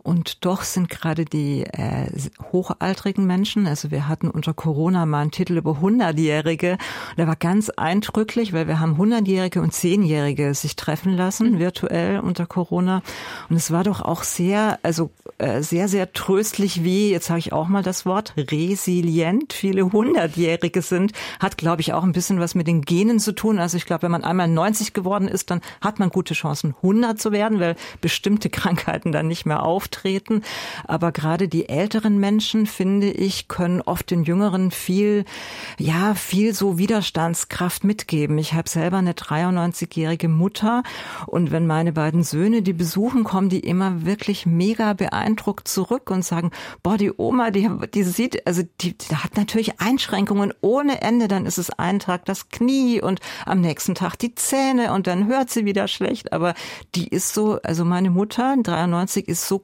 Und doch sind gerade die äh, hochaltrigen Menschen, also wir hatten unter Corona mal einen Titel über Hundertjährige, der war ganz eindrücklich, weil wir haben Hundertjährige und Zehnjährige sich treffen lassen, mhm. virtuell unter Corona. Und es war doch auch sehr, also äh, sehr, sehr tröstlich, wie, jetzt sage ich auch mal das Wort, resilient viele Hundertjährige sind, hat, glaube ich, auch ein bisschen was mit den Genen zu tun. Also ich glaube, wenn man einmal 90 geworden ist, dann hat man gute Chancen, 100 zu werden, weil bestimmte Krankheiten dann nicht mehr auftreten. Aber gerade die älteren Menschen, finde ich, können oft den Jüngeren viel, ja, viel so Widerstandskraft mitgeben. Ich habe selber eine 93-jährige Mutter und wenn meine beiden Söhne die besuchen, kommen die immer wirklich mega beeindruckt zurück und sagen, boah, die Oma, die, die sieht, also die, die hat natürlich Einschränkungen ohne Ende. Dann ist es ein Tag das Knie und am nächsten Tag die Zähne und dann hört sie wieder schlecht. Aber die ist so, also meine Mutter, 93, ist so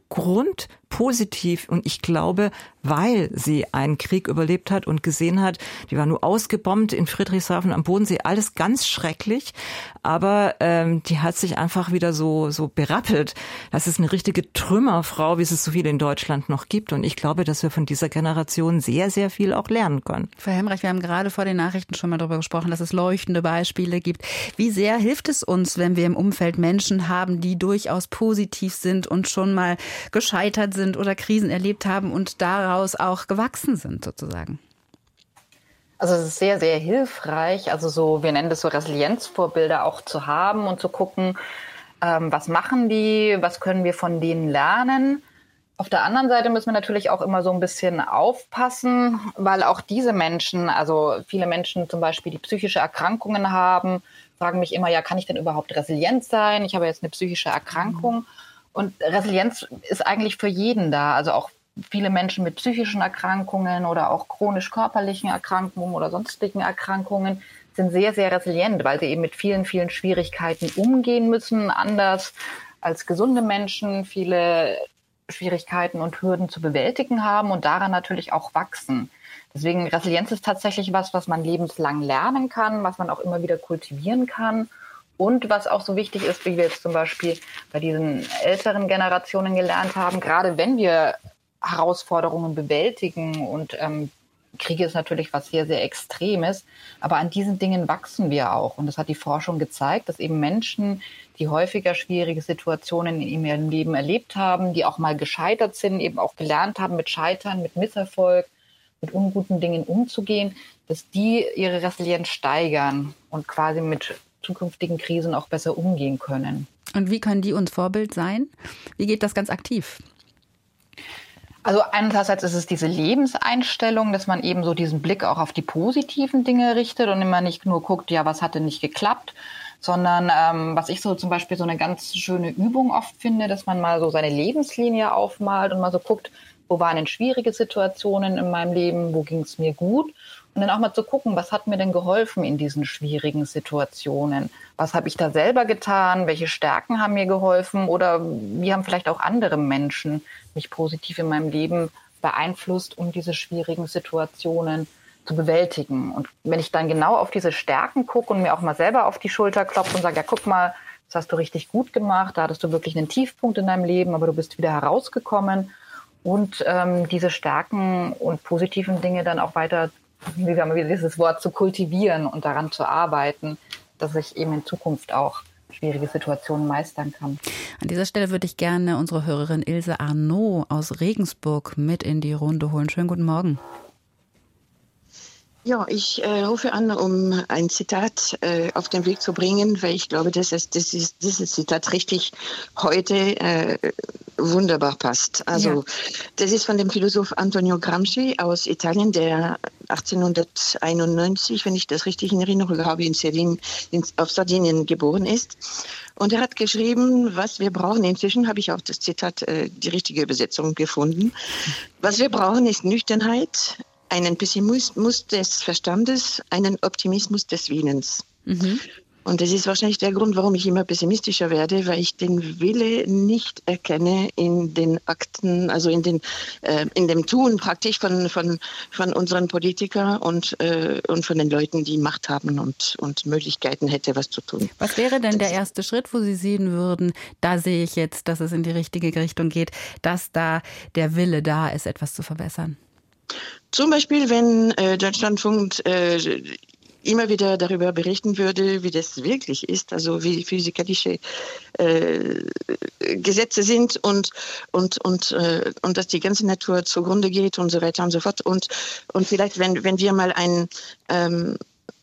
grundpositiv und ich glaube, weil sie einen Krieg überlebt hat und gesehen hat, die war nur ausgebombt in Friedrichshafen am Bodensee, alles ganz schrecklich, aber ähm, die hat sich einfach wieder so so berappelt. Das ist eine richtige Trümmerfrau, wie es es so viele in Deutschland noch gibt und ich glaube, dass wir von dieser Generation sehr sehr viel auch lernen können. Frau Hemreich, wir haben gerade vor den Nachrichten schon mal darüber gesprochen, dass es leuchtende Beispiele gibt. Wie sehr hilft es uns, wenn wir im Umfeld Menschen haben, die durchaus positiv sind und schon mal gescheitert sind oder Krisen erlebt haben und daraus auch gewachsen sind, sozusagen. Also es ist sehr, sehr hilfreich, also so, wir nennen das so Resilienzvorbilder auch zu haben und zu gucken, ähm, was machen die, was können wir von denen lernen. Auf der anderen Seite müssen wir natürlich auch immer so ein bisschen aufpassen, weil auch diese Menschen, also viele Menschen zum Beispiel, die psychische Erkrankungen haben, fragen mich immer, ja, kann ich denn überhaupt resilient sein? Ich habe jetzt eine psychische Erkrankung. Und Resilienz ist eigentlich für jeden da, also auch viele Menschen mit psychischen Erkrankungen oder auch chronisch körperlichen Erkrankungen oder sonstigen Erkrankungen sind sehr, sehr resilient, weil sie eben mit vielen, vielen Schwierigkeiten umgehen müssen, anders als gesunde Menschen viele Schwierigkeiten und Hürden zu bewältigen haben und daran natürlich auch wachsen. Deswegen Resilienz ist tatsächlich was, was man lebenslang lernen kann, was man auch immer wieder kultivieren kann. Und was auch so wichtig ist, wie wir jetzt zum Beispiel bei diesen älteren Generationen gelernt haben, gerade wenn wir Herausforderungen bewältigen und ähm, Kriege ist natürlich was sehr, sehr Extremes, aber an diesen Dingen wachsen wir auch. Und das hat die Forschung gezeigt, dass eben Menschen, die häufiger schwierige Situationen in ihrem Leben erlebt haben, die auch mal gescheitert sind, eben auch gelernt haben, mit Scheitern, mit Misserfolg, mit unguten Dingen umzugehen, dass die ihre Resilienz steigern und quasi mit zukünftigen Krisen auch besser umgehen können. Und wie können die uns Vorbild sein? Wie geht das ganz aktiv? Also einerseits ist es diese Lebenseinstellung, dass man eben so diesen Blick auch auf die positiven Dinge richtet und immer nicht nur guckt, ja, was hat denn nicht geklappt, sondern ähm, was ich so zum Beispiel so eine ganz schöne Übung oft finde, dass man mal so seine Lebenslinie aufmalt und mal so guckt, wo waren denn schwierige Situationen in meinem Leben, wo ging es mir gut und dann auch mal zu gucken, was hat mir denn geholfen in diesen schwierigen Situationen? Was habe ich da selber getan? Welche Stärken haben mir geholfen? Oder wie haben vielleicht auch andere Menschen mich positiv in meinem Leben beeinflusst, um diese schwierigen Situationen zu bewältigen? Und wenn ich dann genau auf diese Stärken gucke und mir auch mal selber auf die Schulter klopfe und sage, ja, guck mal, das hast du richtig gut gemacht, da hattest du wirklich einen Tiefpunkt in deinem Leben, aber du bist wieder herausgekommen und ähm, diese Stärken und positiven Dinge dann auch weiter wie wir, dieses Wort zu kultivieren und daran zu arbeiten, dass ich eben in Zukunft auch schwierige Situationen meistern kann. An dieser Stelle würde ich gerne unsere Hörerin Ilse Arnaud aus Regensburg mit in die Runde holen. Schönen guten Morgen. Ja, ich äh, rufe an, um ein Zitat äh, auf den Weg zu bringen, weil ich glaube, dass es, das ist, dieses Zitat richtig heute äh, wunderbar passt. Also ja. das ist von dem Philosoph Antonio Gramsci aus Italien, der 1891, wenn ich das richtig in Erinnerung habe, in Sardinien, in, auf Sardinien geboren ist. Und er hat geschrieben, was wir brauchen. Inzwischen habe ich auch das Zitat, äh, die richtige Übersetzung gefunden. Was wir brauchen, ist Nüchternheit, einen Pessimismus des Verstandes, einen Optimismus des Willens. Mhm. Und das ist wahrscheinlich der Grund, warum ich immer pessimistischer werde, weil ich den Wille nicht erkenne in den Akten, also in, den, äh, in dem Tun praktisch von, von, von unseren Politikern und, äh, und von den Leuten, die Macht haben und, und Möglichkeiten hätte, was zu tun. Was wäre denn der erste Schritt, wo Sie sehen würden, da sehe ich jetzt, dass es in die richtige Richtung geht, dass da der Wille da ist, etwas zu verbessern? Zum Beispiel, wenn äh, Deutschlandfunk äh, immer wieder darüber berichten würde, wie das wirklich ist, also wie physikalische äh, Gesetze sind und, und, und, äh, und dass die ganze Natur zugrunde geht und so weiter und so fort. Und, und vielleicht, wenn, wenn wir mal ein ähm,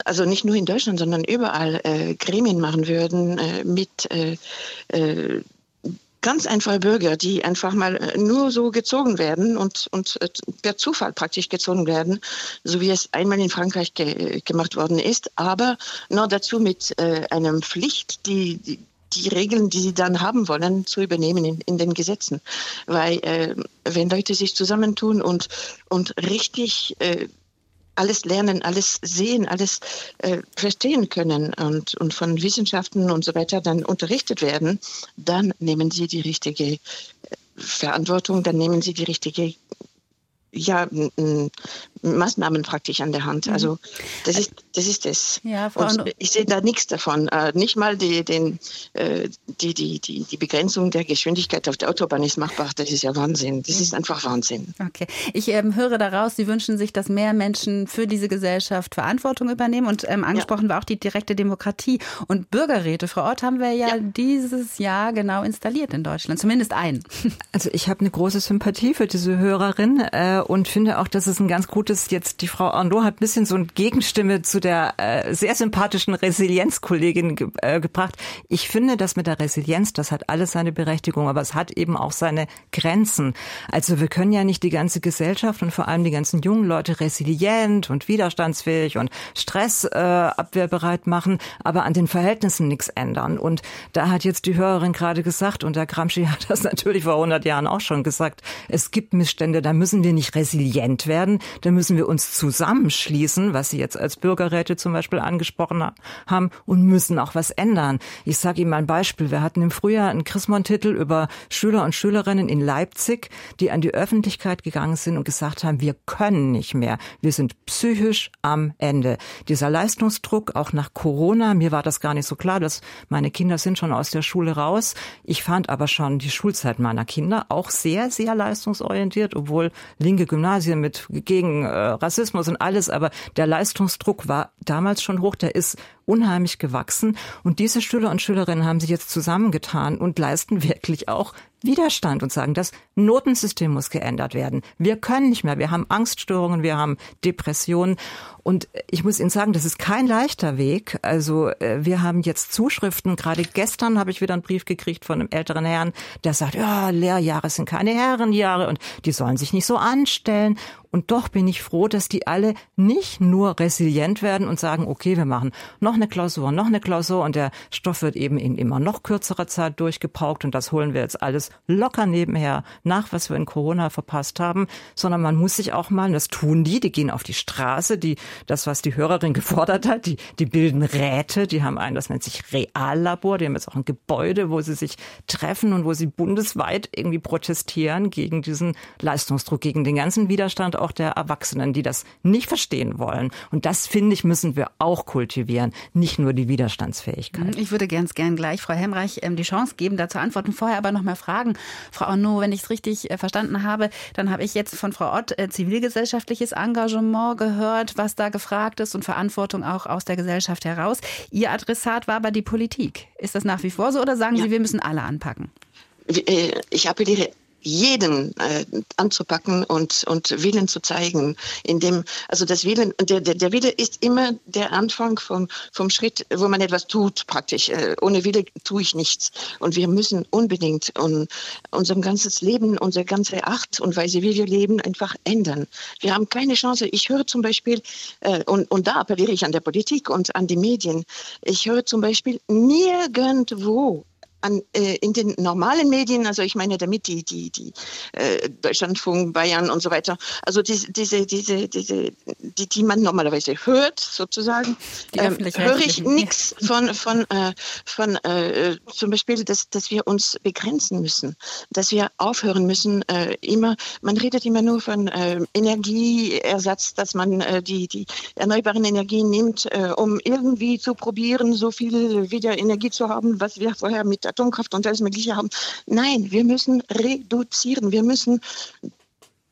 also nicht nur in Deutschland, sondern überall äh, Gremien machen würden äh, mit äh, äh, ganz einfache Bürger, die einfach mal äh, nur so gezogen werden und, und äh, per Zufall praktisch gezogen werden, so wie es einmal in Frankreich ge gemacht worden ist, aber noch dazu mit äh, einer Pflicht, die, die die Regeln, die sie dann haben wollen, zu übernehmen in, in den Gesetzen. Weil äh, wenn Leute sich zusammentun und, und richtig äh, alles lernen, alles sehen, alles äh, verstehen können und, und von Wissenschaften und so weiter dann unterrichtet werden, dann nehmen sie die richtige äh, Verantwortung, dann nehmen sie die richtige ja, Maßnahmen praktisch an der Hand. Mhm. Also das ist das. Ist das. Ja, Frau und ich sehe da nichts davon. Äh, nicht mal die, den, äh, die, die, die, die Begrenzung der Geschwindigkeit auf der Autobahn ist machbar. Das ist ja Wahnsinn. Das ist einfach Wahnsinn. Okay. Ich ähm, höre daraus, Sie wünschen sich, dass mehr Menschen für diese Gesellschaft Verantwortung übernehmen. Und ähm, angesprochen ja. war auch die direkte Demokratie. Und Bürgerräte, Frau Ort, haben wir ja, ja. dieses Jahr genau installiert in Deutschland. Zumindest einen. Also ich habe eine große Sympathie für diese Hörerin äh, und finde auch, dass es ein ganz gutes, jetzt die Frau Arnaud hat ein bisschen so eine Gegenstimme zu der äh, sehr sympathischen Resilienzkollegin ge äh, gebracht. Ich finde, dass mit der Resilienz, das hat alles seine Berechtigung, aber es hat eben auch seine Grenzen. Also wir können ja nicht die ganze Gesellschaft und vor allem die ganzen jungen Leute resilient und widerstandsfähig und stressabwehrbereit äh, machen, aber an den Verhältnissen nichts ändern. Und da hat jetzt die Hörerin gerade gesagt, und der Gramsci hat das natürlich vor 100 Jahren auch schon gesagt, es gibt Missstände, da müssen wir nicht resilient werden, da müssen wir uns zusammenschließen, was Sie jetzt als Bürgerräte zum Beispiel angesprochen haben, und müssen auch was ändern. Ich sage Ihnen mal ein Beispiel. Wir hatten im Frühjahr einen Chrismon-Titel über Schüler und Schülerinnen in Leipzig, die an die Öffentlichkeit gegangen sind und gesagt haben, wir können nicht mehr. Wir sind psychisch am Ende. Dieser Leistungsdruck, auch nach Corona, mir war das gar nicht so klar, dass meine Kinder sind schon aus der Schule raus. Ich fand aber schon die Schulzeit meiner Kinder auch sehr, sehr leistungsorientiert, obwohl linke Gymnasien mit gegen Rassismus und alles, aber der Leistungsdruck war damals schon hoch, der ist unheimlich gewachsen. Und diese Schüler und Schülerinnen haben sich jetzt zusammengetan und leisten wirklich auch Widerstand und sagen, das Notensystem muss geändert werden. Wir können nicht mehr. Wir haben Angststörungen, wir haben Depressionen. Und ich muss Ihnen sagen, das ist kein leichter Weg. Also äh, wir haben jetzt Zuschriften. Gerade gestern habe ich wieder einen Brief gekriegt von einem älteren Herrn, der sagt, ja, Lehrjahre sind keine Herrenjahre und die sollen sich nicht so anstellen. Und doch bin ich froh, dass die alle nicht nur resilient werden und sagen, okay, wir machen noch eine Klausur, noch eine Klausur und der Stoff wird eben in immer noch kürzerer Zeit durchgepaukt und das holen wir jetzt alles locker nebenher nach, was wir in Corona verpasst haben, sondern man muss sich auch mal, das tun die, die gehen auf die Straße, die, das, was die Hörerin gefordert hat, die, die bilden Räte, die haben einen, das nennt sich Reallabor, die haben jetzt auch ein Gebäude, wo sie sich treffen und wo sie bundesweit irgendwie protestieren gegen diesen Leistungsdruck, gegen den ganzen Widerstand auch der Erwachsenen, die das nicht verstehen wollen. Und das, finde ich, müssen wir auch kultivieren, nicht nur die Widerstandsfähigkeit. Ich würde ganz gern gleich Frau Hemreich ähm, die Chance geben, da zu antworten. Vorher aber noch mal fragen, Frau Arnaud, wenn ich es richtig äh, verstanden habe, dann habe ich jetzt von Frau Ott äh, zivilgesellschaftliches Engagement gehört, was da gefragt ist und Verantwortung auch aus der Gesellschaft heraus. Ihr Adressat war aber die Politik. Ist das nach wie vor so oder sagen ja. Sie, wir müssen alle anpacken? Äh, ich appelliere jeden äh, anzupacken und, und Willen zu zeigen. In dem, also das Willen, der, der, der Wille ist immer der Anfang vom, vom Schritt, wo man etwas tut, praktisch. Äh, ohne Wille tue ich nichts. Und wir müssen unbedingt un, unser ganzes Leben, unsere ganze Art und Weise, wie wir leben, einfach ändern. Wir haben keine Chance. Ich höre zum Beispiel, äh, und, und da appelliere ich an der Politik und an die Medien, ich höre zum Beispiel nirgendwo an, äh, in den normalen Medien, also ich meine damit die, die, die äh, Deutschlandfunk, Bayern und so weiter, also diese, diese, diese, diese die, die man normalerweise hört, sozusagen, ähm, höre ich nichts von, von, äh, von äh, zum Beispiel, dass, dass wir uns begrenzen müssen, dass wir aufhören müssen, äh, immer, man redet immer nur von äh, Energieersatz, dass man die, die erneuerbaren Energien nimmt, um irgendwie zu probieren, so viel wieder Energie zu haben, was wir vorher mit Atomkraft und alles Mögliche haben. Nein, wir müssen reduzieren. Wir müssen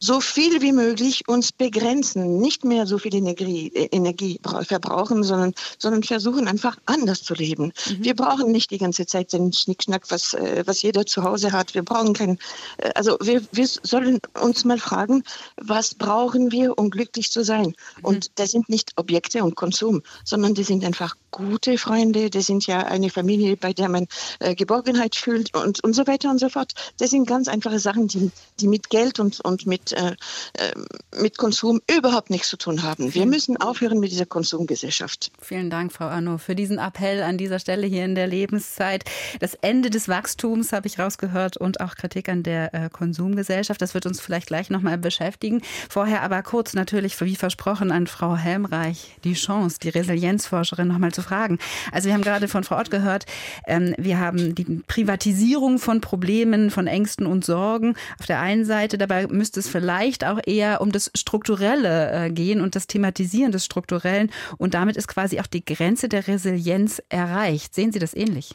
so viel wie möglich uns begrenzen, nicht mehr so viel Energie, äh, Energie verbrauchen, sondern, sondern versuchen einfach anders zu leben. Mhm. Wir brauchen nicht die ganze Zeit den Schnickschnack, was, äh, was jeder zu Hause hat. Wir brauchen keinen, äh, also wir, wir sollen uns mal fragen, was brauchen wir, um glücklich zu sein? Mhm. Und das sind nicht Objekte und Konsum, sondern die sind einfach gute Freunde, das sind ja eine Familie, bei der man äh, Geborgenheit fühlt und, und so weiter und so fort. Das sind ganz einfache Sachen, die, die mit Geld und, und mit äh, äh, mit Konsum überhaupt nichts zu tun haben. Wir müssen aufhören mit dieser Konsumgesellschaft. Vielen Dank, Frau Arno, für diesen Appell an dieser Stelle hier in der Lebenszeit. Das Ende des Wachstums habe ich rausgehört und auch Kritik an der äh, Konsumgesellschaft. Das wird uns vielleicht gleich nochmal beschäftigen. Vorher aber kurz natürlich, wie versprochen, an Frau Helmreich die Chance, die Resilienzforscherin, nochmal zu fragen. Also wir haben gerade von Frau Ott gehört, ähm, wir haben die Privatisierung von Problemen, von Ängsten und Sorgen auf der einen Seite. Dabei müsste es vielleicht auch eher um das Strukturelle äh, gehen und das Thematisieren des Strukturellen. Und damit ist quasi auch die Grenze der Resilienz erreicht. Sehen Sie das ähnlich?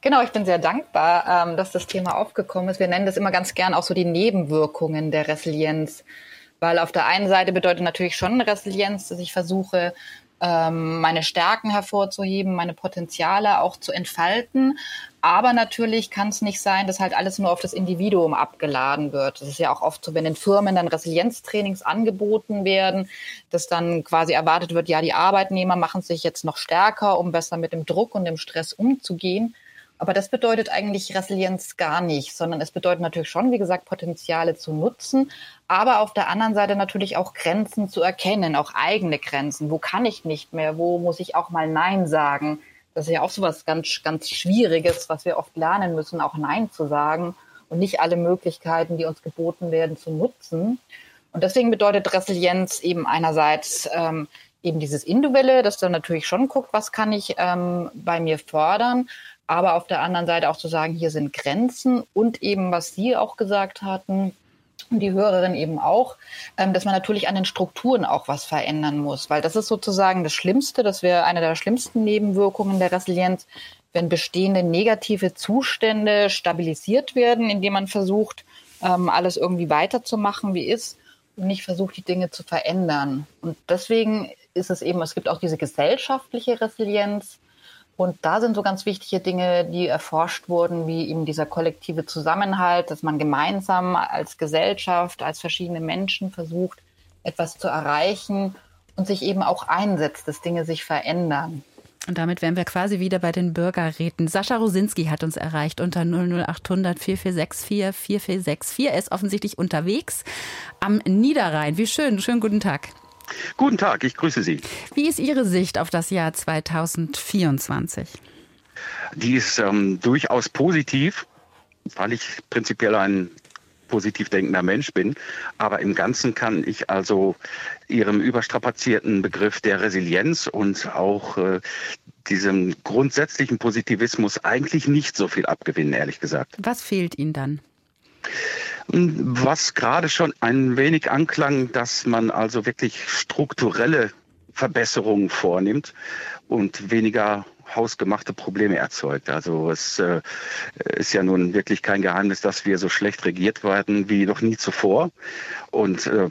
Genau, ich bin sehr dankbar, ähm, dass das Thema aufgekommen ist. Wir nennen das immer ganz gern auch so die Nebenwirkungen der Resilienz. Weil auf der einen Seite bedeutet natürlich schon Resilienz, dass ich versuche, ähm, meine Stärken hervorzuheben, meine Potenziale auch zu entfalten. Aber natürlich kann es nicht sein, dass halt alles nur auf das Individuum abgeladen wird. Das ist ja auch oft so, wenn in Firmen dann Resilienztrainings angeboten werden, dass dann quasi erwartet wird, ja, die Arbeitnehmer machen sich jetzt noch stärker, um besser mit dem Druck und dem Stress umzugehen. Aber das bedeutet eigentlich Resilienz gar nicht, sondern es bedeutet natürlich schon, wie gesagt, Potenziale zu nutzen, aber auf der anderen Seite natürlich auch Grenzen zu erkennen, auch eigene Grenzen. Wo kann ich nicht mehr? Wo muss ich auch mal Nein sagen? Das ist ja auch so was ganz, ganz Schwieriges, was wir oft lernen müssen, auch Nein zu sagen und nicht alle Möglichkeiten, die uns geboten werden, zu nutzen. Und deswegen bedeutet Resilienz eben einerseits ähm, eben dieses Individuelle, dass du natürlich schon guckt, was kann ich ähm, bei mir fördern, aber auf der anderen Seite auch zu sagen, hier sind Grenzen und eben, was Sie auch gesagt hatten, und die Hörerin eben auch, ähm, dass man natürlich an den Strukturen auch was verändern muss, weil das ist sozusagen das Schlimmste, das wäre eine der schlimmsten Nebenwirkungen der Resilienz, wenn bestehende negative Zustände stabilisiert werden, indem man versucht, ähm, alles irgendwie weiterzumachen, wie ist, und nicht versucht, die Dinge zu verändern. Und deswegen ist es eben, es gibt auch diese gesellschaftliche Resilienz, und da sind so ganz wichtige Dinge, die erforscht wurden, wie eben dieser kollektive Zusammenhalt, dass man gemeinsam als Gesellschaft, als verschiedene Menschen versucht, etwas zu erreichen und sich eben auch einsetzt, dass Dinge sich verändern. Und damit wären wir quasi wieder bei den Bürgerräten. Sascha Rosinski hat uns erreicht unter 00800 4464 4464. Er ist offensichtlich unterwegs am Niederrhein. Wie schön. Schönen guten Tag. Guten Tag, ich grüße Sie. Wie ist Ihre Sicht auf das Jahr 2024? Die ist ähm, durchaus positiv, weil ich prinzipiell ein positiv denkender Mensch bin. Aber im Ganzen kann ich also Ihrem überstrapazierten Begriff der Resilienz und auch äh, diesem grundsätzlichen Positivismus eigentlich nicht so viel abgewinnen, ehrlich gesagt. Was fehlt Ihnen dann? Was gerade schon ein wenig anklang, dass man also wirklich strukturelle Verbesserungen vornimmt und weniger hausgemachte Probleme erzeugt. Also es äh, ist ja nun wirklich kein Geheimnis, dass wir so schlecht regiert werden wie noch nie zuvor. Und äh,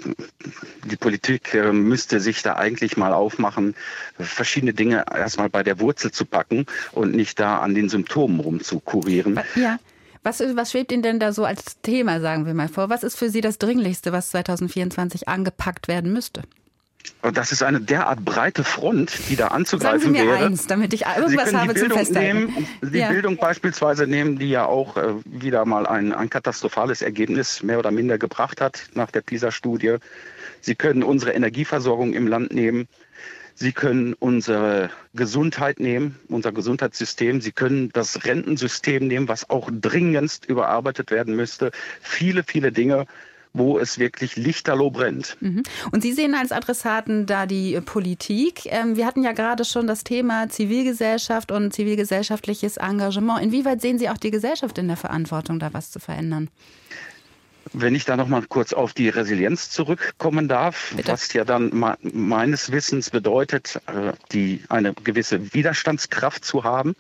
die Politik äh, müsste sich da eigentlich mal aufmachen, verschiedene Dinge erstmal bei der Wurzel zu packen und nicht da an den Symptomen rumzukurieren. Ja. Was, was schwebt Ihnen denn da so als Thema, sagen wir mal vor? Was ist für Sie das Dringlichste, was 2024 angepackt werden müsste? Das ist eine derart breite Front, die da anzugreifen Sagen Sie mir wäre. eins, damit ich irgendwas habe zum Festhalten. Nehmen, die ja. Bildung beispielsweise nehmen, die ja auch äh, wieder mal ein, ein katastrophales Ergebnis mehr oder minder gebracht hat nach der PISA-Studie. Sie können unsere Energieversorgung im Land nehmen. Sie können unsere Gesundheit nehmen, unser Gesundheitssystem. Sie können das Rentensystem nehmen, was auch dringendst überarbeitet werden müsste. Viele, viele Dinge, wo es wirklich lichterloh brennt. Mhm. Und Sie sehen als Adressaten da die Politik. Ähm, wir hatten ja gerade schon das Thema Zivilgesellschaft und zivilgesellschaftliches Engagement. Inwieweit sehen Sie auch die Gesellschaft in der Verantwortung, da was zu verändern? Wenn ich da noch mal kurz auf die Resilienz zurückkommen darf, Bitte. was ja dann meines Wissens bedeutet, äh, die eine gewisse Widerstandskraft zu haben,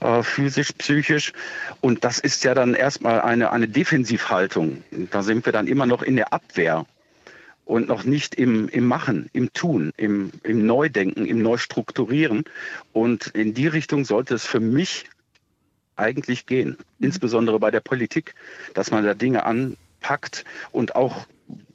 äh, physisch, psychisch. Und das ist ja dann erstmal eine, eine Defensivhaltung. Da sind wir dann immer noch in der Abwehr und noch nicht im, im Machen, im Tun, im, im Neudenken, im Neustrukturieren. Und in die Richtung sollte es für mich eigentlich gehen, mhm. insbesondere bei der Politik, dass man da Dinge an, packt und auch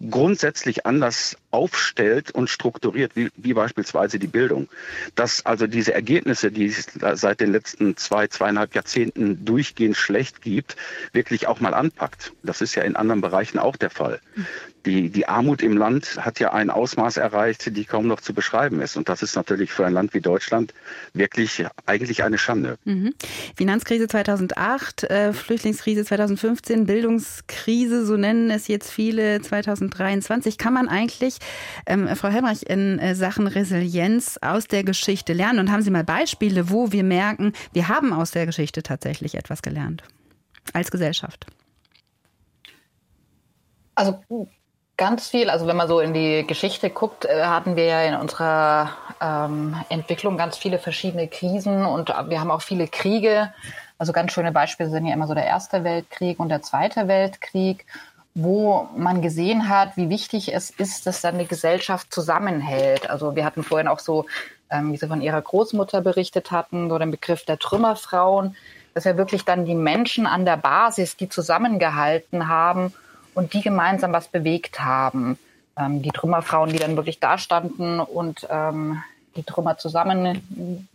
grundsätzlich anders aufstellt und strukturiert, wie, wie beispielsweise die Bildung. Dass also diese Ergebnisse, die es seit den letzten zwei, zweieinhalb Jahrzehnten durchgehend schlecht gibt, wirklich auch mal anpackt. Das ist ja in anderen Bereichen auch der Fall. Die, die Armut im Land hat ja ein Ausmaß erreicht, die kaum noch zu beschreiben ist. Und das ist natürlich für ein Land wie Deutschland wirklich eigentlich eine Schande. Mhm. Finanzkrise 2008, äh, Flüchtlingskrise 2015, Bildungskrise, so nennen es jetzt viele 2020 2023. Kann man eigentlich, ähm, Frau Helmreich, in äh, Sachen Resilienz aus der Geschichte lernen? Und haben Sie mal Beispiele, wo wir merken, wir haben aus der Geschichte tatsächlich etwas gelernt als Gesellschaft? Also Ganz viel. Also wenn man so in die Geschichte guckt, äh, hatten wir ja in unserer ähm, Entwicklung ganz viele verschiedene Krisen und wir haben auch viele Kriege. Also ganz schöne Beispiele sind ja immer so der Erste Weltkrieg und der Zweite Weltkrieg, wo man gesehen hat, wie wichtig es ist, dass dann die Gesellschaft zusammenhält. Also wir hatten vorhin auch so, ähm, wie Sie von Ihrer Großmutter berichtet hatten, so den Begriff der Trümmerfrauen, dass ja wirklich dann die Menschen an der Basis, die zusammengehalten haben, und die gemeinsam was bewegt haben. Ähm, die Trümmerfrauen, die dann wirklich da standen und ähm, die Trümmer zusammen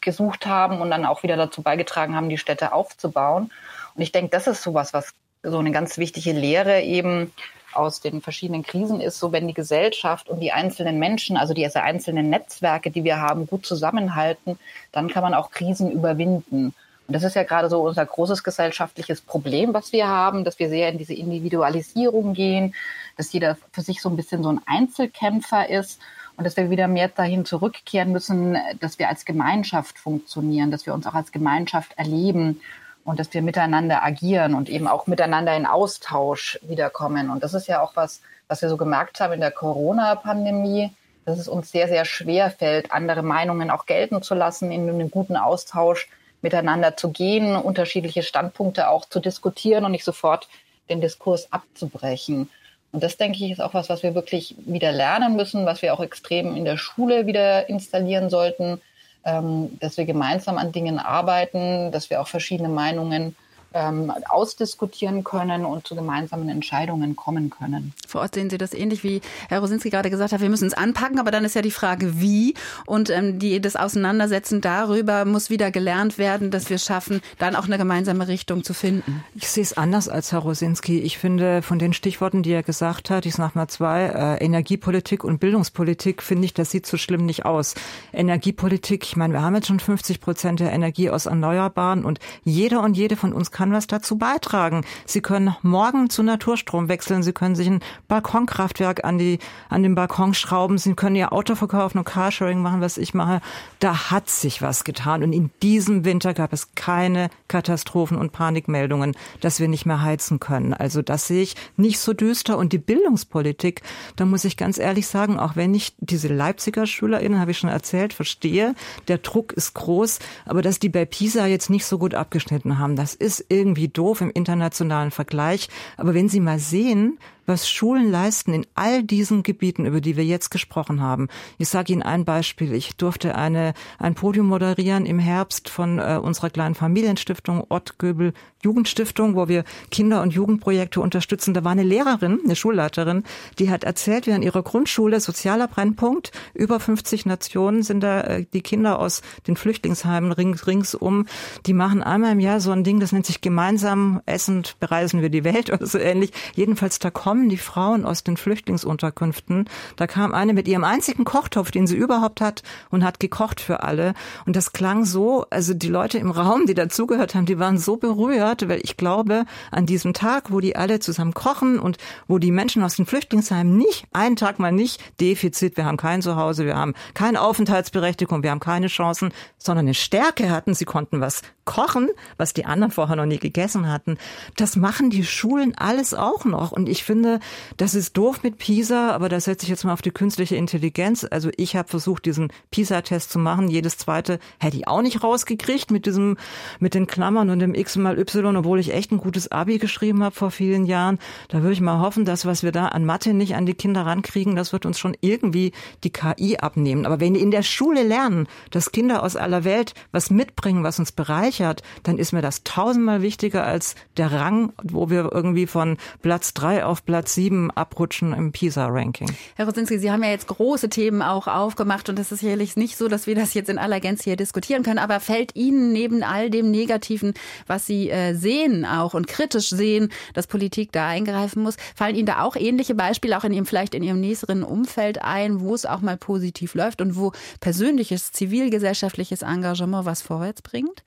gesucht haben und dann auch wieder dazu beigetragen haben, die Städte aufzubauen. Und ich denke, das ist sowas, was so eine ganz wichtige Lehre eben aus den verschiedenen Krisen ist, so wenn die Gesellschaft und die einzelnen Menschen, also diese einzelnen Netzwerke, die wir haben, gut zusammenhalten, dann kann man auch Krisen überwinden. Und das ist ja gerade so unser großes gesellschaftliches Problem, was wir haben, dass wir sehr in diese Individualisierung gehen, dass jeder für sich so ein bisschen so ein Einzelkämpfer ist und dass wir wieder mehr dahin zurückkehren müssen, dass wir als Gemeinschaft funktionieren, dass wir uns auch als Gemeinschaft erleben und dass wir miteinander agieren und eben auch miteinander in Austausch wiederkommen. Und das ist ja auch was, was wir so gemerkt haben in der Corona-Pandemie, dass es uns sehr, sehr schwer fällt, andere Meinungen auch gelten zu lassen, in einen guten Austausch miteinander zu gehen, unterschiedliche Standpunkte auch zu diskutieren und nicht sofort den Diskurs abzubrechen. Und das, denke ich, ist auch was, was wir wirklich wieder lernen müssen, was wir auch extrem in der Schule wieder installieren sollten, dass wir gemeinsam an Dingen arbeiten, dass wir auch verschiedene Meinungen ähm, ausdiskutieren können und zu gemeinsamen Entscheidungen kommen können. Vor Ort sehen Sie das ähnlich, wie Herr Rosinski gerade gesagt hat, wir müssen es anpacken, aber dann ist ja die Frage, wie. Und ähm, die, das Auseinandersetzen darüber muss wieder gelernt werden, dass wir schaffen, dann auch eine gemeinsame Richtung zu finden. Ich sehe es anders als Herr Rosinski. Ich finde, von den Stichworten, die er gesagt hat, ich sage mal zwei, äh, Energiepolitik und Bildungspolitik, finde ich, das sieht so schlimm nicht aus. Energiepolitik, ich meine, wir haben jetzt schon 50 Prozent der Energie aus Erneuerbaren und jeder und jede von uns kann kann was dazu beitragen. Sie können morgen zu Naturstrom wechseln. Sie können sich ein Balkonkraftwerk an die, an den Balkon schrauben. Sie können ihr Auto verkaufen und Carsharing machen, was ich mache. Da hat sich was getan. Und in diesem Winter gab es keine Katastrophen und Panikmeldungen, dass wir nicht mehr heizen können. Also das sehe ich nicht so düster. Und die Bildungspolitik, da muss ich ganz ehrlich sagen, auch wenn ich diese Leipziger SchülerInnen, habe ich schon erzählt, verstehe, der Druck ist groß, aber dass die bei PISA jetzt nicht so gut abgeschnitten haben, das ist irgendwie doof im internationalen Vergleich. Aber wenn Sie mal sehen, was Schulen leisten in all diesen Gebieten, über die wir jetzt gesprochen haben. Ich sage Ihnen ein Beispiel. Ich durfte eine, ein Podium moderieren im Herbst von äh, unserer kleinen Familienstiftung Ott Göbel Jugendstiftung, wo wir Kinder- und Jugendprojekte unterstützen. Da war eine Lehrerin, eine Schulleiterin, die hat erzählt, wie an ihrer Grundschule sozialer Brennpunkt, über 50 Nationen sind da äh, die Kinder aus den Flüchtlingsheimen rings, ringsum, die machen einmal im Jahr so ein Ding, das nennt sich gemeinsam essend bereisen wir die Welt oder so ähnlich. Jedenfalls da kommen kommen die Frauen aus den Flüchtlingsunterkünften. Da kam eine mit ihrem einzigen Kochtopf, den sie überhaupt hat, und hat gekocht für alle. Und das klang so, also die Leute im Raum, die dazugehört haben, die waren so berührt, weil ich glaube, an diesem Tag, wo die alle zusammen kochen und wo die Menschen aus den Flüchtlingsheimen nicht, einen Tag mal nicht Defizit, wir haben kein Zuhause, wir haben keine Aufenthaltsberechtigung, wir haben keine Chancen, sondern eine Stärke hatten, sie konnten was kochen, was die anderen vorher noch nie gegessen hatten. Das machen die Schulen alles auch noch. Und ich finde, finde, das ist doof mit PISA, aber das setze ich jetzt mal auf die künstliche Intelligenz. Also ich habe versucht, diesen PISA-Test zu machen. Jedes zweite hätte ich auch nicht rausgekriegt mit diesem, mit den Klammern und dem X mal Y, obwohl ich echt ein gutes Abi geschrieben habe vor vielen Jahren. Da würde ich mal hoffen, dass was wir da an Mathe nicht an die Kinder rankriegen, das wird uns schon irgendwie die KI abnehmen. Aber wenn die in der Schule lernen, dass Kinder aus aller Welt was mitbringen, was uns bereichert, dann ist mir das tausendmal wichtiger als der Rang, wo wir irgendwie von Platz drei auf Platz Platz sieben abrutschen im PISA-Ranking. Herr Rosinski, Sie haben ja jetzt große Themen auch aufgemacht und es ist sicherlich nicht so, dass wir das jetzt in aller Gänze hier diskutieren können, aber fällt Ihnen neben all dem Negativen, was Sie äh, sehen auch und kritisch sehen, dass Politik da eingreifen muss, fallen Ihnen da auch ähnliche Beispiele auch in Ihrem vielleicht in Ihrem näheren Umfeld ein, wo es auch mal positiv läuft und wo persönliches zivilgesellschaftliches Engagement was vorwärts bringt?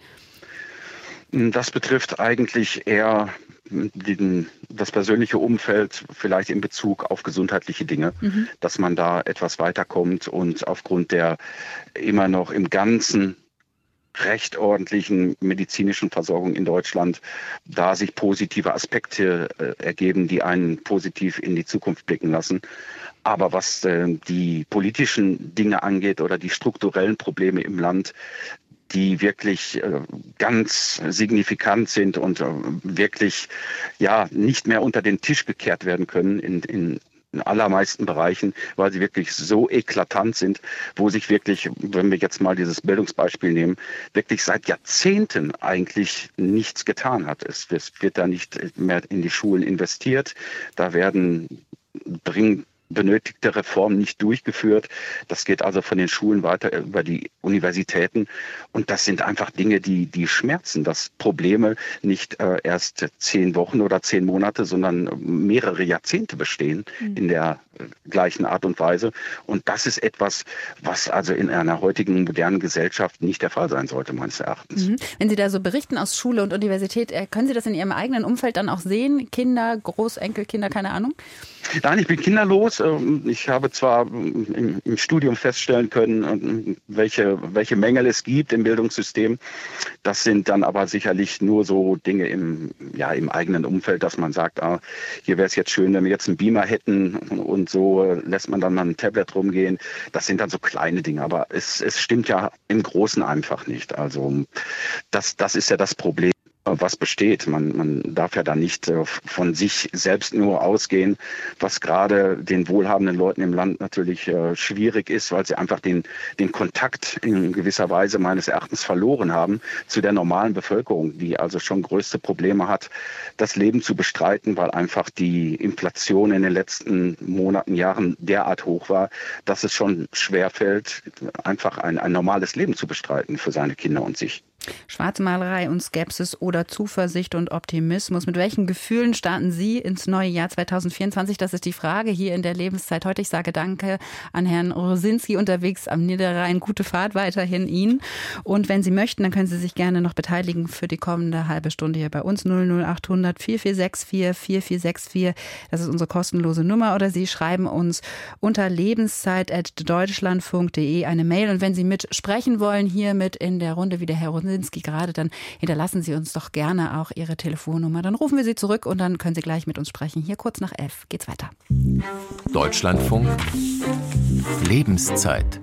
Das betrifft eigentlich eher den, das persönliche Umfeld vielleicht in Bezug auf gesundheitliche Dinge, mhm. dass man da etwas weiterkommt und aufgrund der immer noch im Ganzen recht ordentlichen medizinischen Versorgung in Deutschland, da sich positive Aspekte äh, ergeben, die einen positiv in die Zukunft blicken lassen. Aber was äh, die politischen Dinge angeht oder die strukturellen Probleme im Land, die wirklich äh, ganz signifikant sind und äh, wirklich ja nicht mehr unter den Tisch gekehrt werden können in, in in allermeisten Bereichen, weil sie wirklich so eklatant sind, wo sich wirklich, wenn wir jetzt mal dieses Bildungsbeispiel nehmen, wirklich seit Jahrzehnten eigentlich nichts getan hat. Es, es wird da nicht mehr in die Schulen investiert. Da werden dringend benötigte Reform nicht durchgeführt. Das geht also von den Schulen weiter über die Universitäten. Und das sind einfach Dinge, die, die schmerzen, dass Probleme nicht äh, erst zehn Wochen oder zehn Monate, sondern mehrere Jahrzehnte bestehen mhm. in der gleichen Art und Weise. Und das ist etwas, was also in einer heutigen modernen Gesellschaft nicht der Fall sein sollte, meines Erachtens. Mhm. Wenn Sie da so berichten aus Schule und Universität, äh, können Sie das in Ihrem eigenen Umfeld dann auch sehen? Kinder, Großenkelkinder, keine Ahnung? Nein, ich bin kinderlos. Ähm, ich habe zwar im, Studium feststellen können, ähm, welche, welche Mängel es gibt im Bildungssystem. Das sind dann aber sicherlich nur so Dinge im, ja, im eigenen Umfeld, dass man sagt, ah, hier wäre es jetzt schön, wenn wir jetzt einen Beamer hätten und so lässt man dann mal ein Tablet rumgehen. Das sind dann so kleine Dinge, aber es, es stimmt ja im Großen einfach nicht. Also das, das ist ja das Problem was besteht. Man, man darf ja da nicht äh, von sich selbst nur ausgehen, was gerade den wohlhabenden Leuten im Land natürlich äh, schwierig ist, weil sie einfach den, den Kontakt in gewisser Weise meines Erachtens verloren haben zu der normalen Bevölkerung, die also schon größte Probleme hat, das Leben zu bestreiten, weil einfach die Inflation in den letzten Monaten, Jahren derart hoch war, dass es schon schwerfällt, einfach ein, ein normales Leben zu bestreiten für seine Kinder und sich. Schwarzmalerei und Skepsis oder Zuversicht und Optimismus. Mit welchen Gefühlen starten Sie ins neue Jahr 2024? Das ist die Frage hier in der Lebenszeit heute. Ich sage Danke an Herrn Rosinski unterwegs am Niederrhein. Gute Fahrt weiterhin Ihnen. Und wenn Sie möchten, dann können Sie sich gerne noch beteiligen für die kommende halbe Stunde hier bei uns 00800 4464 4464. Das ist unsere kostenlose Nummer. Oder Sie schreiben uns unter lebenszeit.deutschlandfunk.de eine Mail. Und wenn Sie mitsprechen wollen, hier mit in der Runde wie der Herr Rosinski, Kaczynski gerade, dann hinterlassen Sie uns doch gerne auch Ihre Telefonnummer. Dann rufen wir Sie zurück und dann können Sie gleich mit uns sprechen. Hier kurz nach elf geht's weiter. Deutschlandfunk Lebenszeit.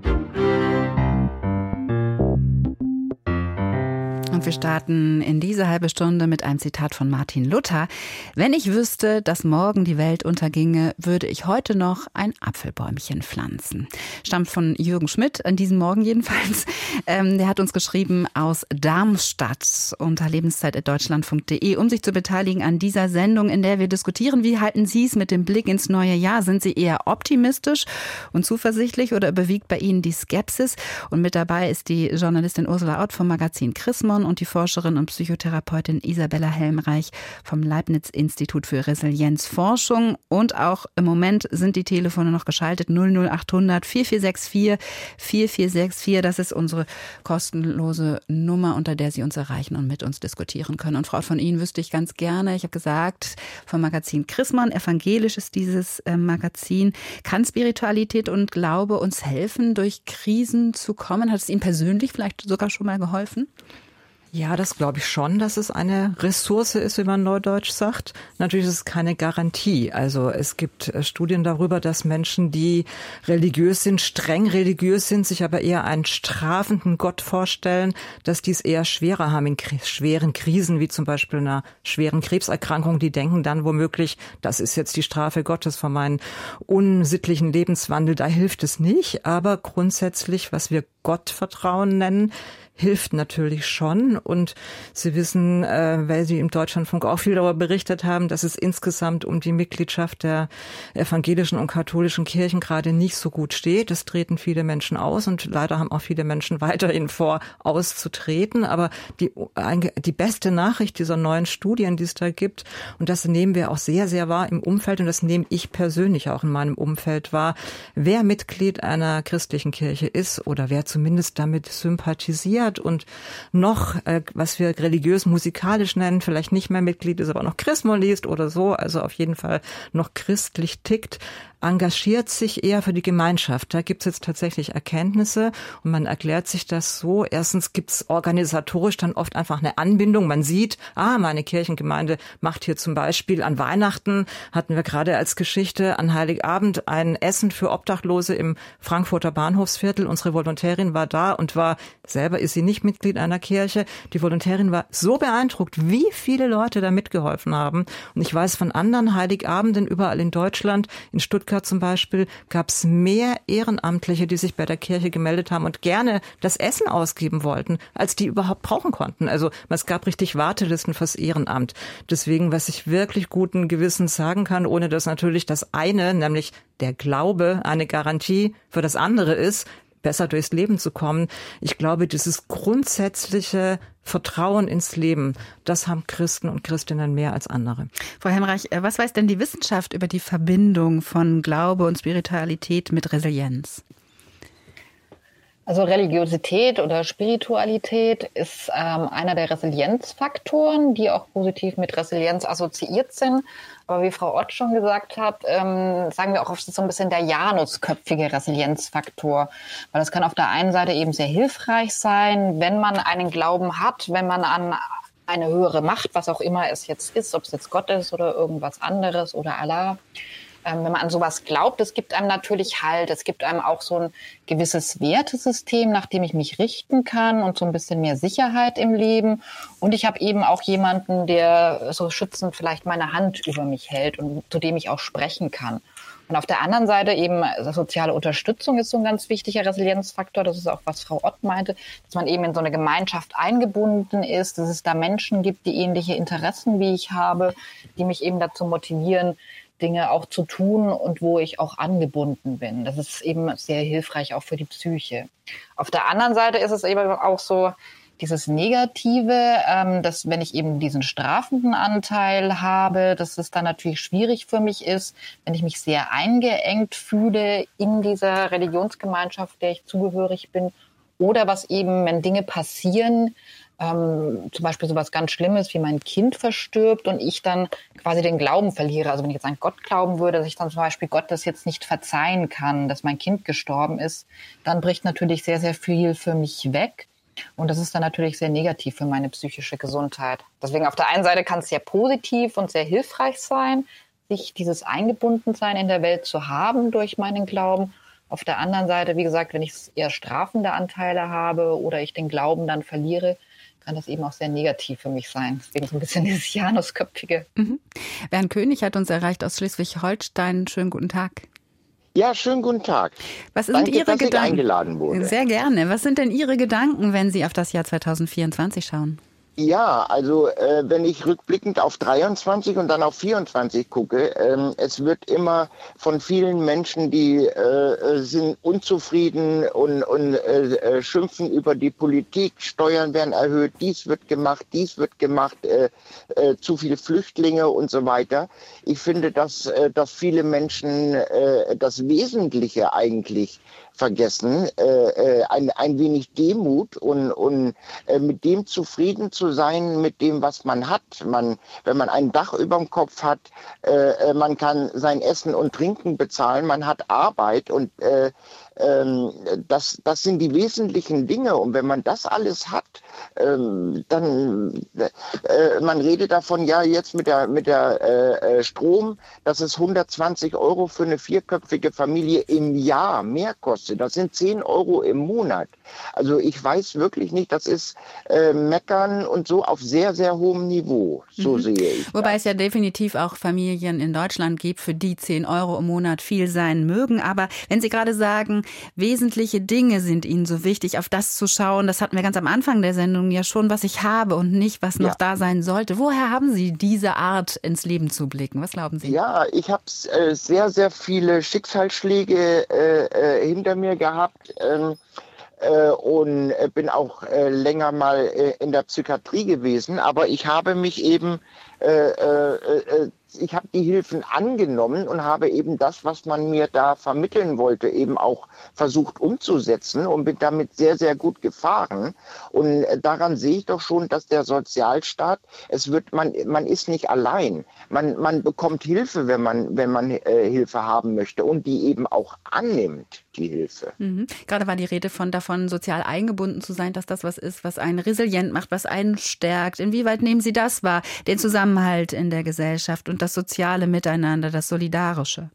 Und wir starten in diese halbe Stunde mit einem Zitat von Martin Luther. Wenn ich wüsste, dass morgen die Welt unterginge, würde ich heute noch ein Apfelbäumchen pflanzen. Stammt von Jürgen Schmidt, an diesem Morgen jedenfalls. Ähm, der hat uns geschrieben aus Darmstadt unter lebenszeit.deutschlandfunk.de, um sich zu beteiligen an dieser Sendung, in der wir diskutieren, wie halten Sie es mit dem Blick ins neue Jahr? Sind Sie eher optimistisch und zuversichtlich oder überwiegt bei Ihnen die Skepsis? Und mit dabei ist die Journalistin Ursula Ott vom Magazin Chrismon und die Forscherin und Psychotherapeutin Isabella Helmreich vom Leibniz-Institut für Resilienzforschung. Und auch im Moment sind die Telefone noch geschaltet 00800 4464 4464. Das ist unsere kostenlose Nummer, unter der Sie uns erreichen und mit uns diskutieren können. Und Frau von Ihnen wüsste ich ganz gerne, ich habe gesagt, vom Magazin Chrismann, evangelisch ist dieses äh, Magazin. Kann Spiritualität und Glaube uns helfen, durch Krisen zu kommen? Hat es Ihnen persönlich vielleicht sogar schon mal geholfen? Ja, das glaube ich schon, dass es eine Ressource ist, wie man neudeutsch sagt. Natürlich ist es keine Garantie. Also es gibt äh, Studien darüber, dass Menschen, die religiös sind, streng religiös sind, sich aber eher einen strafenden Gott vorstellen, dass die es eher schwerer haben in schweren Krisen, wie zum Beispiel einer schweren Krebserkrankung. Die denken dann womöglich, das ist jetzt die Strafe Gottes für meinen unsittlichen Lebenswandel. Da hilft es nicht. Aber grundsätzlich, was wir Gottvertrauen nennen, hilft natürlich schon. Und Sie wissen, äh, weil Sie im Deutschlandfunk auch viel darüber berichtet haben, dass es insgesamt um die Mitgliedschaft der evangelischen und katholischen Kirchen gerade nicht so gut steht. Es treten viele Menschen aus und leider haben auch viele Menschen weiterhin vor, auszutreten. Aber die, die beste Nachricht dieser neuen Studien, die es da gibt, und das nehmen wir auch sehr, sehr wahr im Umfeld und das nehme ich persönlich auch in meinem Umfeld wahr, wer Mitglied einer christlichen Kirche ist oder wer zu zumindest damit sympathisiert und noch, äh, was wir religiös musikalisch nennen, vielleicht nicht mehr Mitglied ist, aber noch Chrismo liest oder so, also auf jeden Fall noch christlich tickt, engagiert sich eher für die Gemeinschaft. Da gibt es jetzt tatsächlich Erkenntnisse und man erklärt sich das so. Erstens gibt es organisatorisch dann oft einfach eine Anbindung. Man sieht, ah, meine Kirchengemeinde macht hier zum Beispiel an Weihnachten, hatten wir gerade als Geschichte, an Heiligabend ein Essen für Obdachlose im Frankfurter Bahnhofsviertel. Unsere Volontärin war da und war, selber ist sie nicht Mitglied einer Kirche. Die Volontärin war so beeindruckt, wie viele Leute da mitgeholfen haben. Und ich weiß von anderen Heiligabenden überall in Deutschland, in Stuttgart, Stuttgart zum Beispiel gab es mehr Ehrenamtliche, die sich bei der Kirche gemeldet haben und gerne das Essen ausgeben wollten, als die überhaupt brauchen konnten. Also es gab richtig Wartelisten fürs Ehrenamt. Deswegen, was ich wirklich guten Gewissens sagen kann, ohne dass natürlich das eine, nämlich der Glaube, eine Garantie für das andere ist, besser durchs Leben zu kommen. Ich glaube, dieses grundsätzliche Vertrauen ins Leben, das haben Christen und Christinnen mehr als andere. Frau Hemreich, äh, was weiß denn die Wissenschaft über die Verbindung von Glaube und Spiritualität mit Resilienz? Also Religiosität oder Spiritualität ist ähm, einer der Resilienzfaktoren, die auch positiv mit Resilienz assoziiert sind. Aber wie Frau Ott schon gesagt hat, ähm, sagen wir auch oft so ein bisschen der Janusköpfige Resilienzfaktor. Weil das kann auf der einen Seite eben sehr hilfreich sein, wenn man einen Glauben hat, wenn man an eine höhere Macht, was auch immer es jetzt ist, ob es jetzt Gott ist oder irgendwas anderes oder Allah, ähm, wenn man an sowas glaubt, es gibt einem natürlich Halt, es gibt einem auch so ein gewisses Wertesystem, nach dem ich mich richten kann und so ein bisschen mehr Sicherheit im Leben. Und ich habe eben auch jemanden, der so schützend vielleicht meine Hand über mich hält und zu dem ich auch sprechen kann. Und auf der anderen Seite eben also soziale Unterstützung ist so ein ganz wichtiger Resilienzfaktor. Das ist auch, was Frau Ott meinte, dass man eben in so eine Gemeinschaft eingebunden ist, dass es da Menschen gibt, die ähnliche Interessen wie ich habe, die mich eben dazu motivieren, Dinge auch zu tun und wo ich auch angebunden bin. Das ist eben sehr hilfreich auch für die Psyche. Auf der anderen Seite ist es eben auch so, dieses Negative, ähm, dass wenn ich eben diesen strafenden Anteil habe, dass es dann natürlich schwierig für mich ist, wenn ich mich sehr eingeengt fühle in dieser Religionsgemeinschaft, der ich zugehörig bin, oder was eben, wenn Dinge passieren, ähm, zum Beispiel sowas ganz Schlimmes wie mein Kind verstirbt und ich dann quasi den Glauben verliere. Also wenn ich jetzt an Gott glauben würde, dass ich dann zum Beispiel Gott das jetzt nicht verzeihen kann, dass mein Kind gestorben ist, dann bricht natürlich sehr, sehr viel für mich weg. Und das ist dann natürlich sehr negativ für meine psychische Gesundheit. Deswegen auf der einen Seite kann es sehr positiv und sehr hilfreich sein, sich dieses Eingebundensein in der Welt zu haben durch meinen Glauben. Auf der anderen Seite, wie gesagt, wenn ich eher strafende Anteile habe oder ich den Glauben dann verliere, kann das eben auch sehr negativ für mich sein. Deswegen so ein bisschen dieses Janusköpfige. Mhm. Bernd König hat uns erreicht aus Schleswig-Holstein. Schönen guten Tag. Ja, schönen guten Tag. Was sind Danke, Ihre dass Gedanken? Ich eingeladen wurde. Sehr gerne. Was sind denn Ihre Gedanken, wenn Sie auf das Jahr 2024 schauen? Ja, also äh, wenn ich rückblickend auf 23 und dann auf 24 gucke, ähm, es wird immer von vielen Menschen, die äh, äh, sind unzufrieden und, und äh, äh, schimpfen über die Politik, Steuern werden erhöht, dies wird gemacht, dies wird gemacht, äh, zu viele Flüchtlinge und so weiter. Ich finde, dass, dass viele Menschen das Wesentliche eigentlich vergessen, äh, äh, ein, ein wenig Demut und, und äh, mit dem zufrieden zu sein, mit dem, was man hat. Man, wenn man ein Dach über dem Kopf hat, äh, äh man kann sein Essen und Trinken bezahlen, man hat Arbeit und äh, ähm, das, das sind die wesentlichen Dinge. Und wenn man das alles hat, ähm, dann, äh, man redet davon, ja, jetzt mit der, mit der äh, äh Strom, dass es 120 Euro für eine vierköpfige Familie im Jahr mehr kostet. Das sind 10 Euro im Monat. Also ich weiß wirklich nicht, das ist äh, Meckern und so auf sehr, sehr hohem Niveau. So mhm. sehe ich. Wobei das. es ja definitiv auch Familien in Deutschland gibt, für die 10 Euro im Monat viel sein mögen. Aber wenn Sie gerade sagen, wesentliche Dinge sind Ihnen so wichtig, auf das zu schauen. Das hatten wir ganz am Anfang der Sendung ja schon, was ich habe und nicht, was noch ja. da sein sollte. Woher haben Sie diese Art, ins Leben zu blicken? Was glauben Sie? Ja, ich habe äh, sehr, sehr viele Schicksalsschläge äh, äh, hinter mir gehabt. Ähm, äh, und bin auch äh, länger mal äh, in der Psychiatrie gewesen, aber ich habe mich eben ich habe die Hilfen angenommen und habe eben das, was man mir da vermitteln wollte, eben auch versucht umzusetzen und bin damit sehr, sehr gut gefahren. Und äh, daran sehe ich doch schon, dass der Sozialstaat, es wird, man, man ist nicht allein. Man, man bekommt Hilfe, wenn man, wenn man äh, Hilfe haben möchte und die eben auch annimmt die Hilfe. Mhm. Gerade war die Rede von davon, sozial eingebunden zu sein, dass das was ist, was einen resilient macht, was einen stärkt. Inwieweit nehmen Sie das wahr, den Zusammenhalt in der Gesellschaft und das soziale Miteinander, das Solidarische?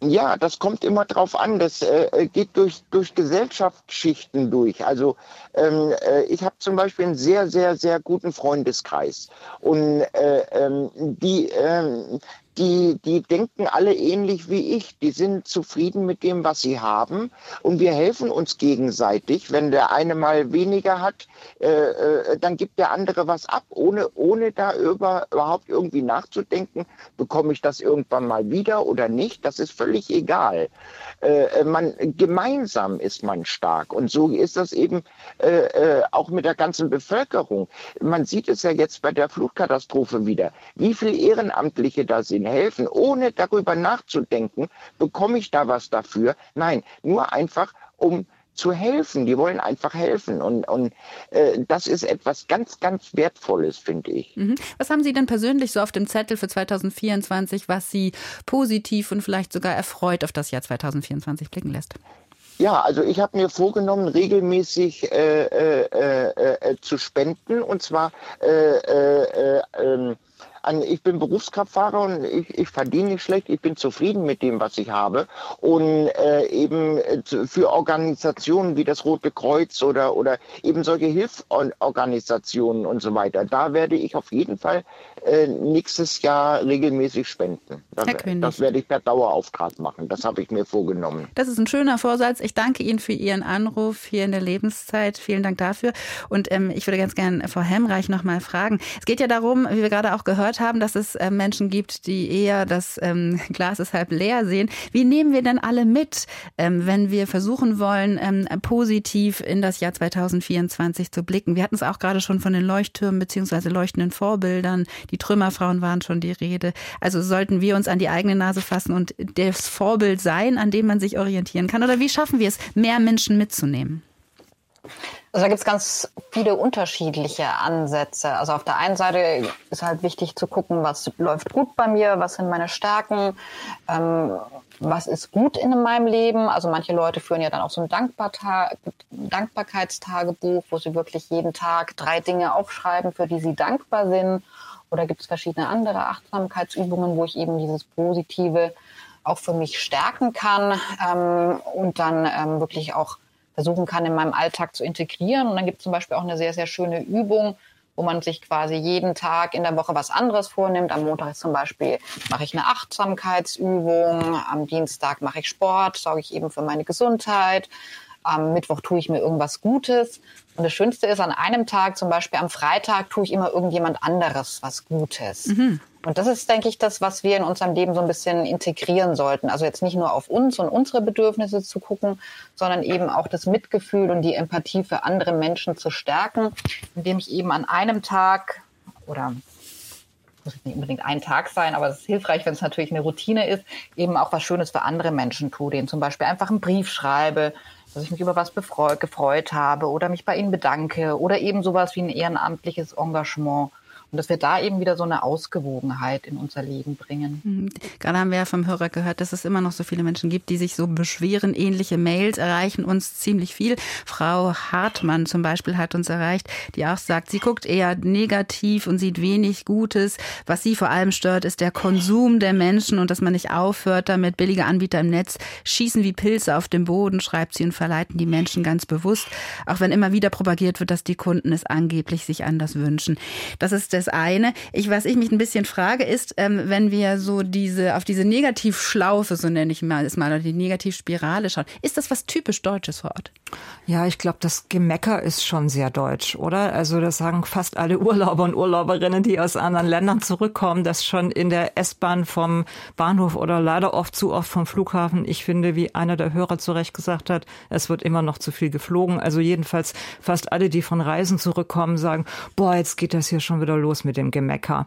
Ja, das kommt immer drauf an. Das äh, geht durch, durch Gesellschaftsschichten durch. Also ähm, äh, ich habe zum Beispiel einen sehr, sehr, sehr guten Freundeskreis. Und äh, ähm, die, ähm, die, die denken alle ähnlich wie ich. Die sind zufrieden mit dem, was sie haben. Und wir helfen uns gegenseitig. Wenn der eine mal weniger hat, äh, äh, dann gibt der andere was ab, ohne, ohne da über, überhaupt irgendwie nachzudenken, bekomme ich das irgendwann mal wieder oder nicht. Das ist völlig egal. Äh, man, gemeinsam ist man stark. Und so ist das eben äh, äh, auch mit der ganzen Bevölkerung. Man sieht es ja jetzt bei der Flutkatastrophe wieder, wie viele Ehrenamtliche da sind, helfen, ohne darüber nachzudenken, bekomme ich da was dafür? Nein, nur einfach, um zu helfen. Die wollen einfach helfen. Und, und äh, das ist etwas ganz, ganz Wertvolles, finde ich. Mhm. Was haben Sie denn persönlich so auf dem Zettel für 2024, was Sie positiv und vielleicht sogar erfreut auf das Jahr 2024 blicken lässt? Ja, also ich habe mir vorgenommen, regelmäßig äh, äh, äh, äh zu spenden und zwar äh, äh, ähm, an, ich bin Berufskraftfahrer und ich, ich verdiene nicht schlecht, ich bin zufrieden mit dem, was ich habe. Und äh, eben äh, für Organisationen wie das Rote Kreuz oder, oder eben solche Hilfsorganisationen und so weiter, da werde ich auf jeden Fall äh, nächstes Jahr regelmäßig spenden. Das, das werde ich per Dauerauftrag machen. Das habe ich mir vorgenommen. Das ist ein schöner Vorsatz. Ich danke Ihnen für Ihren Anruf hier in der Lebenszeit. Vielen Dank dafür. Und ähm, ich würde ganz gerne Frau Hemreich noch mal fragen. Es geht ja darum, wie wir gerade auch gehört haben, dass es äh, Menschen gibt, die eher das ähm, Glas ist halb leer sehen. Wie nehmen wir denn alle mit, ähm, wenn wir versuchen wollen, ähm, positiv in das Jahr 2024 zu blicken? Wir hatten es auch gerade schon von den Leuchttürmen beziehungsweise leuchtenden Vorbildern, die Trümmerfrauen waren schon die Rede. Also sollten wir uns an die eigene Nase fassen und das Vorbild sein, an dem man sich orientieren kann? Oder wie schaffen wir es, mehr Menschen mitzunehmen? Also da gibt es ganz viele unterschiedliche Ansätze. Also auf der einen Seite ist halt wichtig zu gucken, was läuft gut bei mir, was sind meine Stärken, ähm, was ist gut in meinem Leben. Also manche Leute führen ja dann auch so ein Dankbarkeitstagebuch, wo sie wirklich jeden Tag drei Dinge aufschreiben, für die sie dankbar sind. Oder gibt es verschiedene andere Achtsamkeitsübungen, wo ich eben dieses Positive auch für mich stärken kann ähm, und dann ähm, wirklich auch versuchen kann, in meinem Alltag zu integrieren. Und dann gibt es zum Beispiel auch eine sehr, sehr schöne Übung, wo man sich quasi jeden Tag in der Woche was anderes vornimmt. Am Montag zum Beispiel mache ich eine Achtsamkeitsübung, am Dienstag mache ich Sport, sorge ich eben für meine Gesundheit, am Mittwoch tue ich mir irgendwas Gutes. Und das Schönste ist, an einem Tag, zum Beispiel am Freitag, tue ich immer irgendjemand anderes was Gutes. Mhm. Und das ist, denke ich, das, was wir in unserem Leben so ein bisschen integrieren sollten. Also jetzt nicht nur auf uns und unsere Bedürfnisse zu gucken, sondern eben auch das Mitgefühl und die Empathie für andere Menschen zu stärken, indem ich eben an einem Tag oder muss nicht unbedingt ein Tag sein, aber es ist hilfreich, wenn es natürlich eine Routine ist, eben auch was Schönes für andere Menschen tue, denen zum Beispiel einfach einen Brief schreibe, dass ich mich über was gefreut habe oder mich bei ihnen bedanke oder eben sowas wie ein ehrenamtliches Engagement und dass wir da eben wieder so eine Ausgewogenheit in unser Leben bringen. Mhm. Gerade haben wir ja vom Hörer gehört, dass es immer noch so viele Menschen gibt, die sich so beschweren. Ähnliche Mails erreichen uns ziemlich viel. Frau Hartmann zum Beispiel hat uns erreicht, die auch sagt, sie guckt eher negativ und sieht wenig Gutes. Was sie vor allem stört, ist der Konsum der Menschen und dass man nicht aufhört, damit billige Anbieter im Netz schießen wie Pilze auf dem Boden, schreibt sie und verleiten die Menschen ganz bewusst. Auch wenn immer wieder propagiert wird, dass die Kunden es angeblich sich anders wünschen. Das ist der das eine. Ich, was ich mich ein bisschen frage, ist, ähm, wenn wir so diese, auf diese Negativschlaufe, so nenne ich mal, ist mal, oder die Negativspirale schauen, ist das was typisch Deutsches vor Ort? Ja, ich glaube, das Gemecker ist schon sehr deutsch, oder? Also das sagen fast alle Urlauber und Urlauberinnen, die aus anderen Ländern zurückkommen, dass schon in der S-Bahn vom Bahnhof oder leider oft zu oft vom Flughafen, ich finde, wie einer der Hörer zu Recht gesagt hat, es wird immer noch zu viel geflogen. Also jedenfalls fast alle, die von Reisen zurückkommen, sagen, boah, jetzt geht das hier schon wieder los mit dem Gemecker.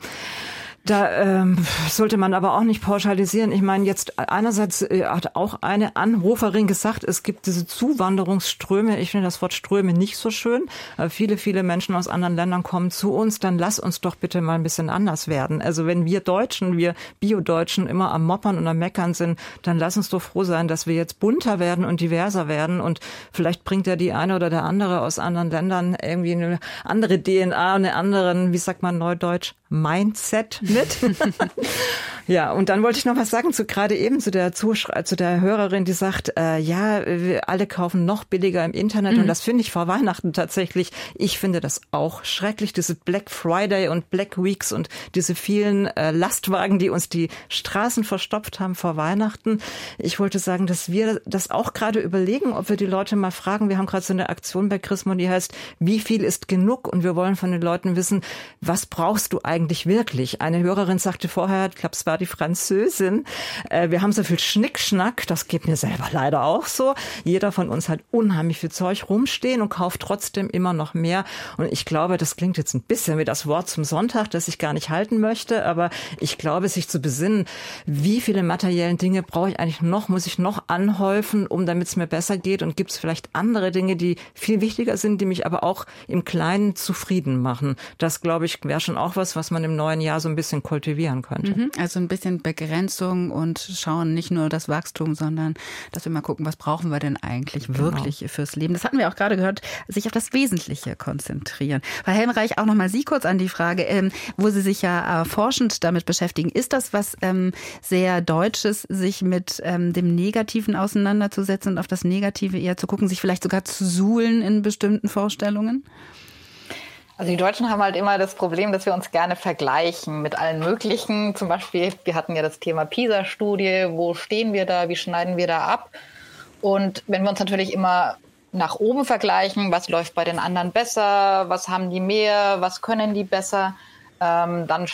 Da ähm, sollte man aber auch nicht pauschalisieren. Ich meine, jetzt einerseits äh, hat auch eine Anruferin gesagt, es gibt diese Zuwanderungsströme. Ich finde das Wort Ströme nicht so schön. Äh, viele, viele Menschen aus anderen Ländern kommen zu uns. Dann lass uns doch bitte mal ein bisschen anders werden. Also wenn wir Deutschen, wir Bio-Deutschen immer am Moppern und am Meckern sind, dann lass uns doch froh sein, dass wir jetzt bunter werden und diverser werden. Und vielleicht bringt ja die eine oder der andere aus anderen Ländern irgendwie eine andere DNA, eine anderen, wie sagt man neudeutsch, Mindset mit. ja, und dann wollte ich noch was sagen zu gerade eben zu der Zuschrei zu der Hörerin, die sagt, äh, ja, wir alle kaufen noch billiger im Internet mhm. und das finde ich vor Weihnachten tatsächlich. Ich finde das auch schrecklich, diese Black Friday und Black Weeks und diese vielen äh, Lastwagen, die uns die Straßen verstopft haben vor Weihnachten. Ich wollte sagen, dass wir das auch gerade überlegen, ob wir die Leute mal fragen. Wir haben gerade so eine Aktion bei Chrismon, die heißt, wie viel ist genug? Und wir wollen von den Leuten wissen, was brauchst du eigentlich eigentlich wirklich? Eine Hörerin sagte vorher, ich glaube, es war die Französin, äh, wir haben so viel Schnickschnack, das geht mir selber leider auch so. Jeder von uns hat unheimlich viel Zeug rumstehen und kauft trotzdem immer noch mehr. Und ich glaube, das klingt jetzt ein bisschen wie das Wort zum Sonntag, das ich gar nicht halten möchte, aber ich glaube, sich zu besinnen, wie viele materiellen Dinge brauche ich eigentlich noch, muss ich noch anhäufen, um damit es mir besser geht und gibt es vielleicht andere Dinge, die viel wichtiger sind, die mich aber auch im Kleinen zufrieden machen. Das, glaube ich, wäre schon auch was, was was man im neuen Jahr so ein bisschen kultivieren könnte. Mhm, also ein bisschen Begrenzung und schauen nicht nur das Wachstum, sondern dass wir mal gucken, was brauchen wir denn eigentlich genau. wirklich fürs Leben. Das hatten wir auch gerade gehört, sich auf das Wesentliche konzentrieren. Frau Helmreich, auch nochmal Sie kurz an die Frage, ähm, wo Sie sich ja äh, forschend damit beschäftigen. Ist das was ähm, sehr Deutsches, sich mit ähm, dem Negativen auseinanderzusetzen und auf das Negative eher zu gucken, sich vielleicht sogar zu suhlen in bestimmten Vorstellungen? Also die Deutschen haben halt immer das Problem, dass wir uns gerne vergleichen mit allen möglichen. Zum Beispiel, wir hatten ja das Thema PISA-Studie. Wo stehen wir da? Wie schneiden wir da ab? Und wenn wir uns natürlich immer nach oben vergleichen, was läuft bei den anderen besser? Was haben die mehr? Was können die besser? Ähm, dann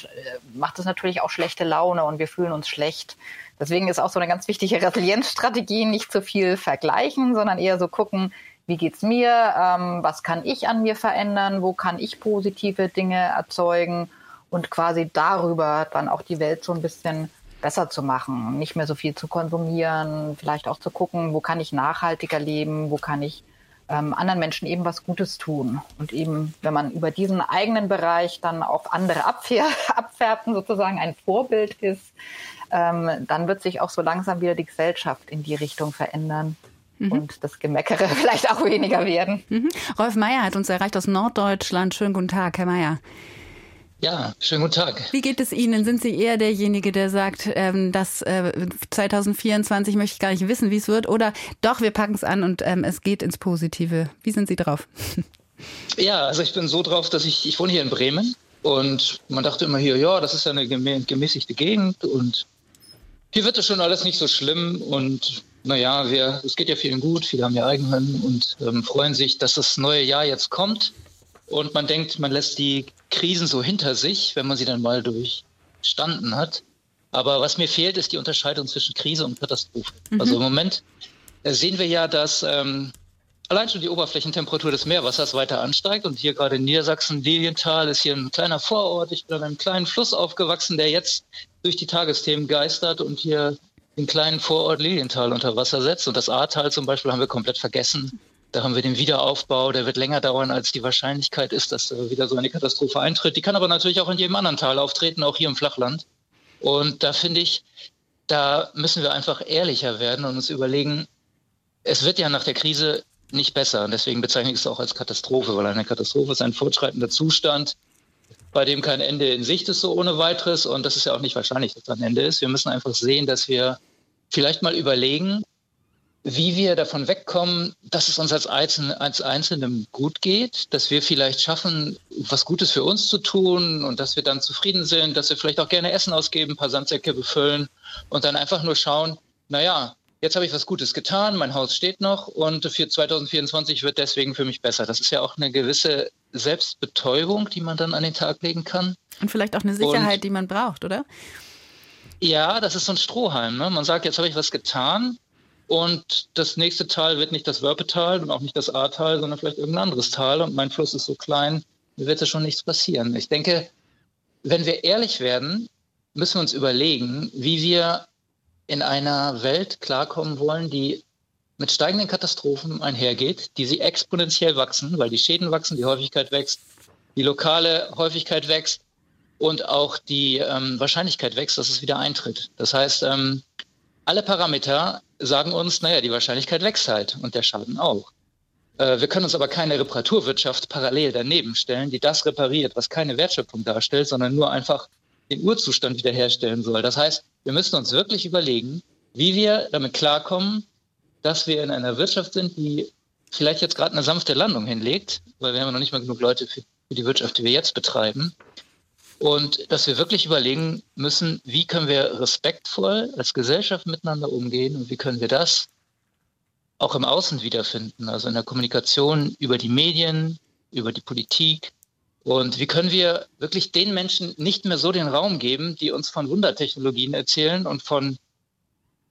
macht es natürlich auch schlechte Laune und wir fühlen uns schlecht. Deswegen ist auch so eine ganz wichtige Resilienzstrategie, nicht zu viel vergleichen, sondern eher so gucken, wie geht's mir, ähm, was kann ich an mir verändern, wo kann ich positive Dinge erzeugen? Und quasi darüber dann auch die Welt so ein bisschen besser zu machen, nicht mehr so viel zu konsumieren, vielleicht auch zu gucken, wo kann ich nachhaltiger leben, wo kann ich ähm, anderen Menschen eben was Gutes tun. Und eben, wenn man über diesen eigenen Bereich dann auf andere abfähr abfärben, sozusagen ein Vorbild ist, ähm, dann wird sich auch so langsam wieder die Gesellschaft in die Richtung verändern mhm. und das Gemeckere vielleicht auch weniger werden. Mhm. Rolf Meier hat uns erreicht aus Norddeutschland. Schönen guten Tag, Herr Meier. Ja, schönen guten Tag. Wie geht es Ihnen? Sind Sie eher derjenige, der sagt, ähm, dass äh, 2024 möchte ich gar nicht wissen, wie es wird? Oder doch, wir packen es an und ähm, es geht ins Positive. Wie sind Sie drauf? Ja, also ich bin so drauf, dass ich, ich wohne hier in Bremen und man dachte immer hier, ja, das ist ja eine gemäßigte Gegend und hier wird es schon alles nicht so schlimm und naja, wir, es geht ja vielen gut, viele haben ja Eigenheim und ähm, freuen sich, dass das neue Jahr jetzt kommt. Und man denkt, man lässt die Krisen so hinter sich, wenn man sie dann mal durchstanden hat. Aber was mir fehlt, ist die Unterscheidung zwischen Krise und Katastrophe. Mhm. Also im Moment äh, sehen wir ja, dass ähm, allein schon die Oberflächentemperatur des Meerwassers weiter ansteigt. Und hier gerade in Niedersachsen, Lilienthal, ist hier ein kleiner Vorort. Ich bin an einem kleinen Fluss aufgewachsen, der jetzt durch die Tagesthemen geistert und hier den kleinen Vorort Lilienthal unter Wasser setzt. Und das Ahrtal zum Beispiel haben wir komplett vergessen. Da haben wir den Wiederaufbau, der wird länger dauern, als die Wahrscheinlichkeit ist, dass wieder so eine Katastrophe eintritt. Die kann aber natürlich auch in jedem anderen Tal auftreten, auch hier im Flachland. Und da finde ich, da müssen wir einfach ehrlicher werden und uns überlegen, es wird ja nach der Krise nicht besser. Und deswegen bezeichne ich es auch als Katastrophe, weil eine Katastrophe ist ein fortschreitender Zustand, bei dem kein Ende in Sicht ist, so ohne weiteres. Und das ist ja auch nicht wahrscheinlich, dass da ein Ende ist. Wir müssen einfach sehen, dass wir vielleicht mal überlegen, wie wir davon wegkommen, dass es uns als, Einzel als Einzelnen gut geht, dass wir vielleicht schaffen, was Gutes für uns zu tun und dass wir dann zufrieden sind, dass wir vielleicht auch gerne Essen ausgeben, ein paar Sandsäcke befüllen und dann einfach nur schauen, naja, jetzt habe ich was Gutes getan, mein Haus steht noch und für 2024 wird deswegen für mich besser. Das ist ja auch eine gewisse Selbstbetäubung, die man dann an den Tag legen kann. Und vielleicht auch eine Sicherheit, und, die man braucht, oder? Ja, das ist so ein Strohhalm. Ne? Man sagt, jetzt habe ich was getan und das nächste Tal wird nicht das Wörpetal und auch nicht das Ahrtal, sondern vielleicht irgendein anderes Tal und mein Fluss ist so klein, mir wird da schon nichts passieren. Ich denke, wenn wir ehrlich werden, müssen wir uns überlegen, wie wir in einer Welt klarkommen wollen, die mit steigenden Katastrophen einhergeht, die sie exponentiell wachsen, weil die Schäden wachsen, die Häufigkeit wächst, die lokale Häufigkeit wächst und auch die ähm, Wahrscheinlichkeit wächst, dass es wieder eintritt. Das heißt, ähm, alle Parameter sagen uns, naja, die Wahrscheinlichkeit wächst halt und der Schaden auch. Äh, wir können uns aber keine Reparaturwirtschaft parallel daneben stellen, die das repariert, was keine Wertschöpfung darstellt, sondern nur einfach den Urzustand wiederherstellen soll. Das heißt, wir müssen uns wirklich überlegen, wie wir damit klarkommen, dass wir in einer Wirtschaft sind, die vielleicht jetzt gerade eine sanfte Landung hinlegt, weil wir haben noch nicht mal genug Leute für, die Wirtschaft, die wir jetzt betreiben. Und dass wir wirklich überlegen müssen, wie können wir respektvoll als Gesellschaft miteinander umgehen und wie können wir das auch im Außen wiederfinden, also in der Kommunikation über die Medien, über die Politik. Und wie können wir wirklich den Menschen nicht mehr so den Raum geben, die uns von Wundertechnologien erzählen und von,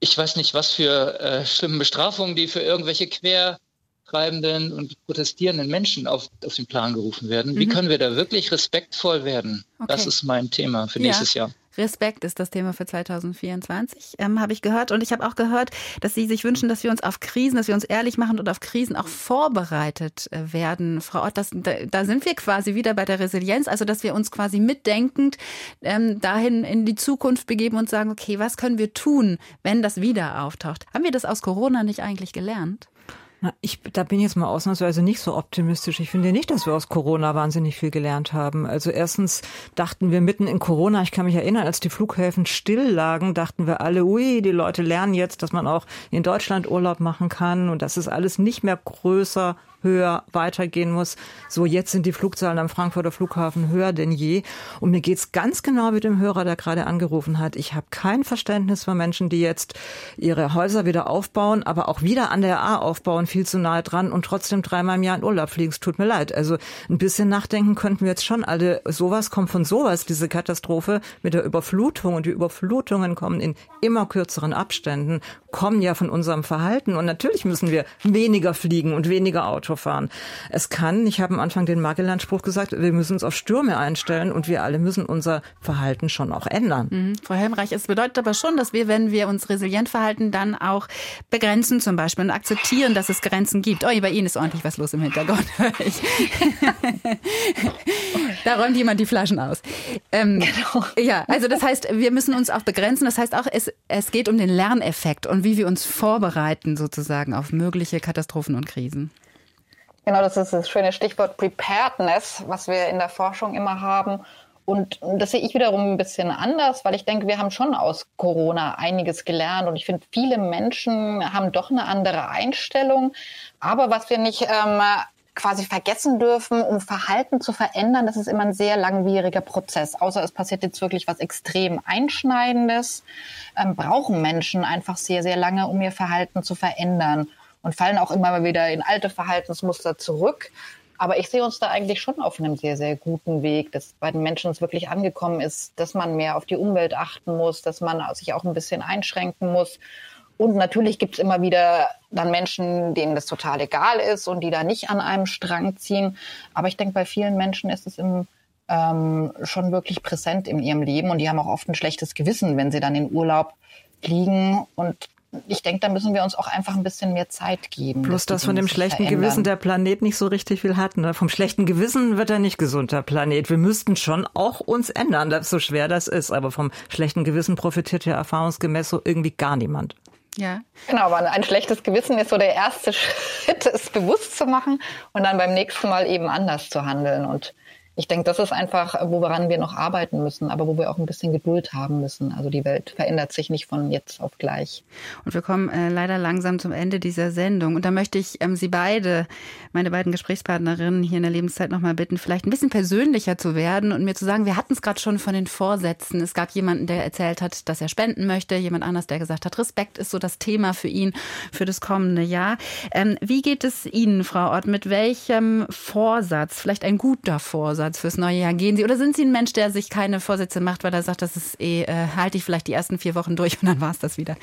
ich weiß nicht, was für äh, schlimmen Bestrafungen, die für irgendwelche quertreibenden und protestierenden Menschen auf, auf den Plan gerufen werden. Mhm. Wie können wir da wirklich respektvoll werden? Okay. Das ist mein Thema für nächstes ja. Jahr. Respekt ist das Thema für 2024, ähm, habe ich gehört. Und ich habe auch gehört, dass Sie sich wünschen, dass wir uns auf Krisen, dass wir uns ehrlich machen und auf Krisen auch vorbereitet äh, werden. Frau Ott, das, da, da, sind wir quasi wieder bei der Resilienz, also dass wir uns quasi mitdenkend ähm, dahin in die Zukunft begeben und sagen, okay, was können wir tun, wenn das wieder auftaucht? Haben wir das aus Corona nicht eigentlich gelernt? Na, ich, da bin ich jetzt mal ausnahmsweise nicht so optimistisch. Ich finde nicht, dass wir aus Corona wahnsinnig viel gelernt haben. Also erstens dachten wir mitten in Corona, ich kann mich erinnern, als die Flughäfen still lagen, dachten wir alle, ui, die Leute lernen jetzt, dass man auch in Deutschland Urlaub machen kann und das ist alles nicht mehr größer höher weitergehen muss. So, jetzt sind die Flugzahlen am Frankfurter Flughafen höher denn je. Und mir geht's ganz genau mit dem Hörer, der gerade angerufen hat. Ich habe kein Verständnis für Menschen, die jetzt ihre Häuser wieder aufbauen, aber auch wieder an der A aufbauen, viel zu nahe dran und trotzdem dreimal im Jahr in Urlaub fliegen. Es tut mir leid. Also ein bisschen nachdenken könnten wir jetzt schon alle. Sowas kommt von sowas, diese Katastrophe mit der Überflutung. Und die Überflutungen kommen in immer kürzeren Abständen, kommen ja von unserem Verhalten. Und natürlich müssen wir weniger fliegen und weniger Auto Auto fahren. Es kann, ich habe am Anfang den Magellan-Spruch gesagt, wir müssen uns auf Stürme einstellen und wir alle müssen unser Verhalten schon auch ändern. Mhm. Frau Helmreich, es bedeutet aber schon, dass wir, wenn wir uns resilient verhalten, dann auch begrenzen zum Beispiel und akzeptieren, dass es Grenzen gibt. Oh, bei Ihnen ist ordentlich was los im Hintergrund. da räumt jemand die Flaschen aus. Ähm, genau. Ja, also das heißt, wir müssen uns auch begrenzen. Das heißt auch, es, es geht um den Lerneffekt und wie wir uns vorbereiten sozusagen auf mögliche Katastrophen und Krisen. Genau, das ist das schöne Stichwort Preparedness, was wir in der Forschung immer haben. Und das sehe ich wiederum ein bisschen anders, weil ich denke, wir haben schon aus Corona einiges gelernt. Und ich finde, viele Menschen haben doch eine andere Einstellung. Aber was wir nicht ähm, quasi vergessen dürfen, um Verhalten zu verändern, das ist immer ein sehr langwieriger Prozess. Außer es passiert jetzt wirklich was extrem Einschneidendes, ähm, brauchen Menschen einfach sehr, sehr lange, um ihr Verhalten zu verändern und fallen auch immer wieder in alte Verhaltensmuster zurück. Aber ich sehe uns da eigentlich schon auf einem sehr, sehr guten Weg, dass bei den Menschen es wirklich angekommen ist, dass man mehr auf die Umwelt achten muss, dass man sich auch ein bisschen einschränken muss. Und natürlich gibt es immer wieder dann Menschen, denen das total egal ist und die da nicht an einem Strang ziehen. Aber ich denke, bei vielen Menschen ist es im, ähm, schon wirklich präsent in ihrem Leben und die haben auch oft ein schlechtes Gewissen, wenn sie dann in Urlaub fliegen und ich denke, da müssen wir uns auch einfach ein bisschen mehr Zeit geben. Plus, dass von dem schlechten verändern. Gewissen der Planet nicht so richtig viel hat. Ne? Vom schlechten Gewissen wird er nicht gesund, der Planet. Wir müssten schon auch uns ändern, so schwer das ist. Aber vom schlechten Gewissen profitiert ja erfahrungsgemäß so irgendwie gar niemand. Ja. Genau, aber ein schlechtes Gewissen ist so der erste Schritt, es bewusst zu machen und dann beim nächsten Mal eben anders zu handeln. Und ich denke, das ist einfach, woran wir noch arbeiten müssen, aber wo wir auch ein bisschen Geduld haben müssen. Also die Welt verändert sich nicht von jetzt auf gleich. Und wir kommen äh, leider langsam zum Ende dieser Sendung. Und da möchte ich ähm, Sie beide, meine beiden Gesprächspartnerinnen hier in der Lebenszeit nochmal bitten, vielleicht ein bisschen persönlicher zu werden und mir zu sagen, wir hatten es gerade schon von den Vorsätzen. Es gab jemanden, der erzählt hat, dass er spenden möchte, jemand anders, der gesagt hat, Respekt ist so das Thema für ihn für das kommende Jahr. Ähm, wie geht es Ihnen, Frau Ott, mit welchem Vorsatz, vielleicht ein guter Vorsatz, Vorsatz fürs neue Jahr gehen Sie? Oder sind Sie ein Mensch, der sich keine Vorsätze macht, weil er sagt, das ist eh, äh, halte ich vielleicht die ersten vier Wochen durch und dann war es das wieder?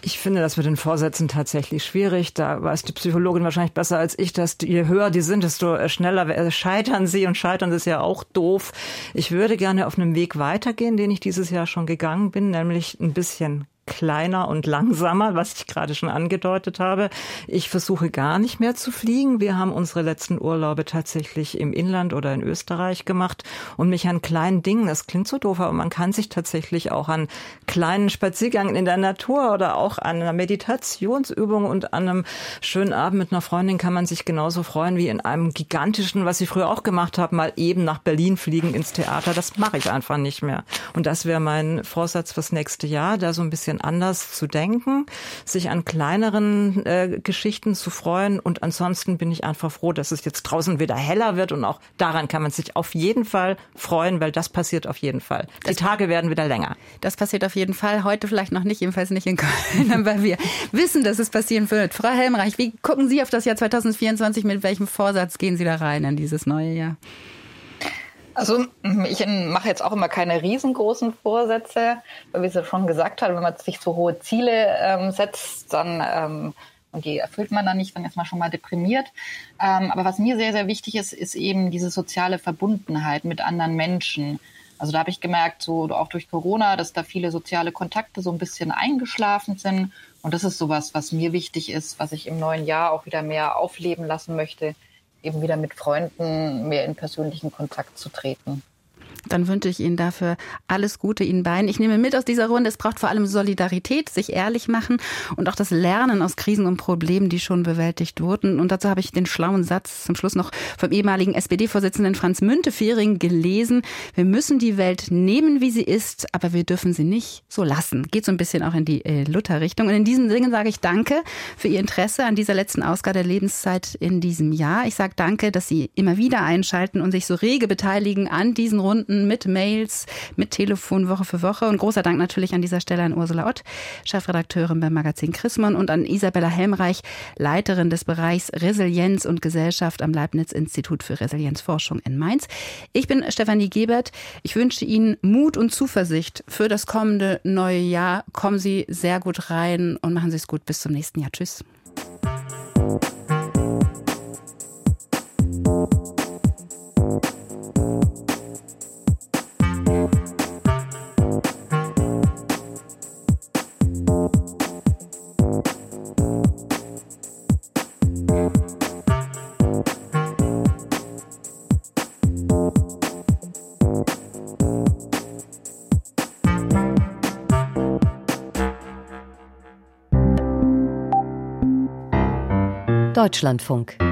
Ich finde das mit den Vorsätzen tatsächlich schwierig. Da weiß die Psychologin wahrscheinlich besser als ich, dass je höher die sind, desto schneller scheitern sie und scheitern ist ja auch doof. Ich würde gerne auf einem Weg weitergehen, den ich dieses Jahr schon gegangen bin, nämlich ein bisschen kleiner und langsamer, was ich gerade schon angedeutet habe. Ich versuche gar nicht mehr zu fliegen. Wir haben unsere letzten Urlaube tatsächlich im Inland oder in Österreich gemacht und mich an kleinen Dingen, das klingt so doof, aber man kann sich tatsächlich auch an kleinen Spaziergängen in der Natur oder auch an einer Meditationsübung und an einem schönen Abend mit einer Freundin kann man sich genauso freuen wie in einem gigantischen, was ich früher auch gemacht habe, mal eben nach Berlin fliegen ins Theater. Das mache ich einfach nicht mehr. Und das wäre mein Vorsatz fürs nächste Jahr, da so ein bisschen bisschen anders zu denken, sich an kleineren äh, Geschichten zu freuen. Und ansonsten bin ich einfach froh, dass es jetzt draußen wieder heller wird. Und auch daran kann man sich auf jeden Fall freuen, weil das passiert auf jeden Fall. Die Tage werden wieder länger. Das passiert auf jeden Fall. Heute vielleicht noch nicht, jedenfalls nicht in Köln, weil wir wissen, dass es passieren wird. Frau Helmreich, wie gucken Sie auf das Jahr 2024? Mit welchem Vorsatz gehen Sie da rein in dieses neue Jahr? Also ich mache jetzt auch immer keine riesengroßen Vorsätze, weil wie sie schon gesagt hat, wenn man sich so hohe Ziele ähm, setzt, dann ähm, und die erfüllt man dann nicht, dann ist man schon mal deprimiert. Ähm, aber was mir sehr, sehr wichtig ist, ist eben diese soziale Verbundenheit mit anderen Menschen. Also da habe ich gemerkt, so auch durch Corona, dass da viele soziale Kontakte so ein bisschen eingeschlafen sind. Und das ist sowas, was mir wichtig ist, was ich im neuen Jahr auch wieder mehr aufleben lassen möchte eben wieder mit Freunden mehr in persönlichen Kontakt zu treten. Dann wünsche ich Ihnen dafür alles Gute Ihnen beiden. Ich nehme mit aus dieser Runde, es braucht vor allem Solidarität, sich ehrlich machen und auch das Lernen aus Krisen und Problemen, die schon bewältigt wurden. Und dazu habe ich den schlauen Satz zum Schluss noch vom ehemaligen SPD-Vorsitzenden Franz Müntefering gelesen. Wir müssen die Welt nehmen, wie sie ist, aber wir dürfen sie nicht so lassen. Geht so ein bisschen auch in die äh, Luther-Richtung. Und in diesem Sinne sage ich Danke für Ihr Interesse an dieser letzten Ausgabe der Lebenszeit in diesem Jahr. Ich sage Danke, dass Sie immer wieder einschalten und sich so rege beteiligen an diesen Runden Stunden mit Mails, mit Telefon Woche für Woche. Und großer Dank natürlich an dieser Stelle an Ursula Ott, Chefredakteurin beim Magazin Chrismon und an Isabella Helmreich, Leiterin des Bereichs Resilienz und Gesellschaft am Leibniz-Institut für Resilienzforschung in Mainz. Ich bin Stefanie Gebert. Ich wünsche Ihnen Mut und Zuversicht für das kommende neue Jahr. Kommen Sie sehr gut rein und machen Sie es gut. Bis zum nächsten Jahr. Tschüss. Deutschlandfunk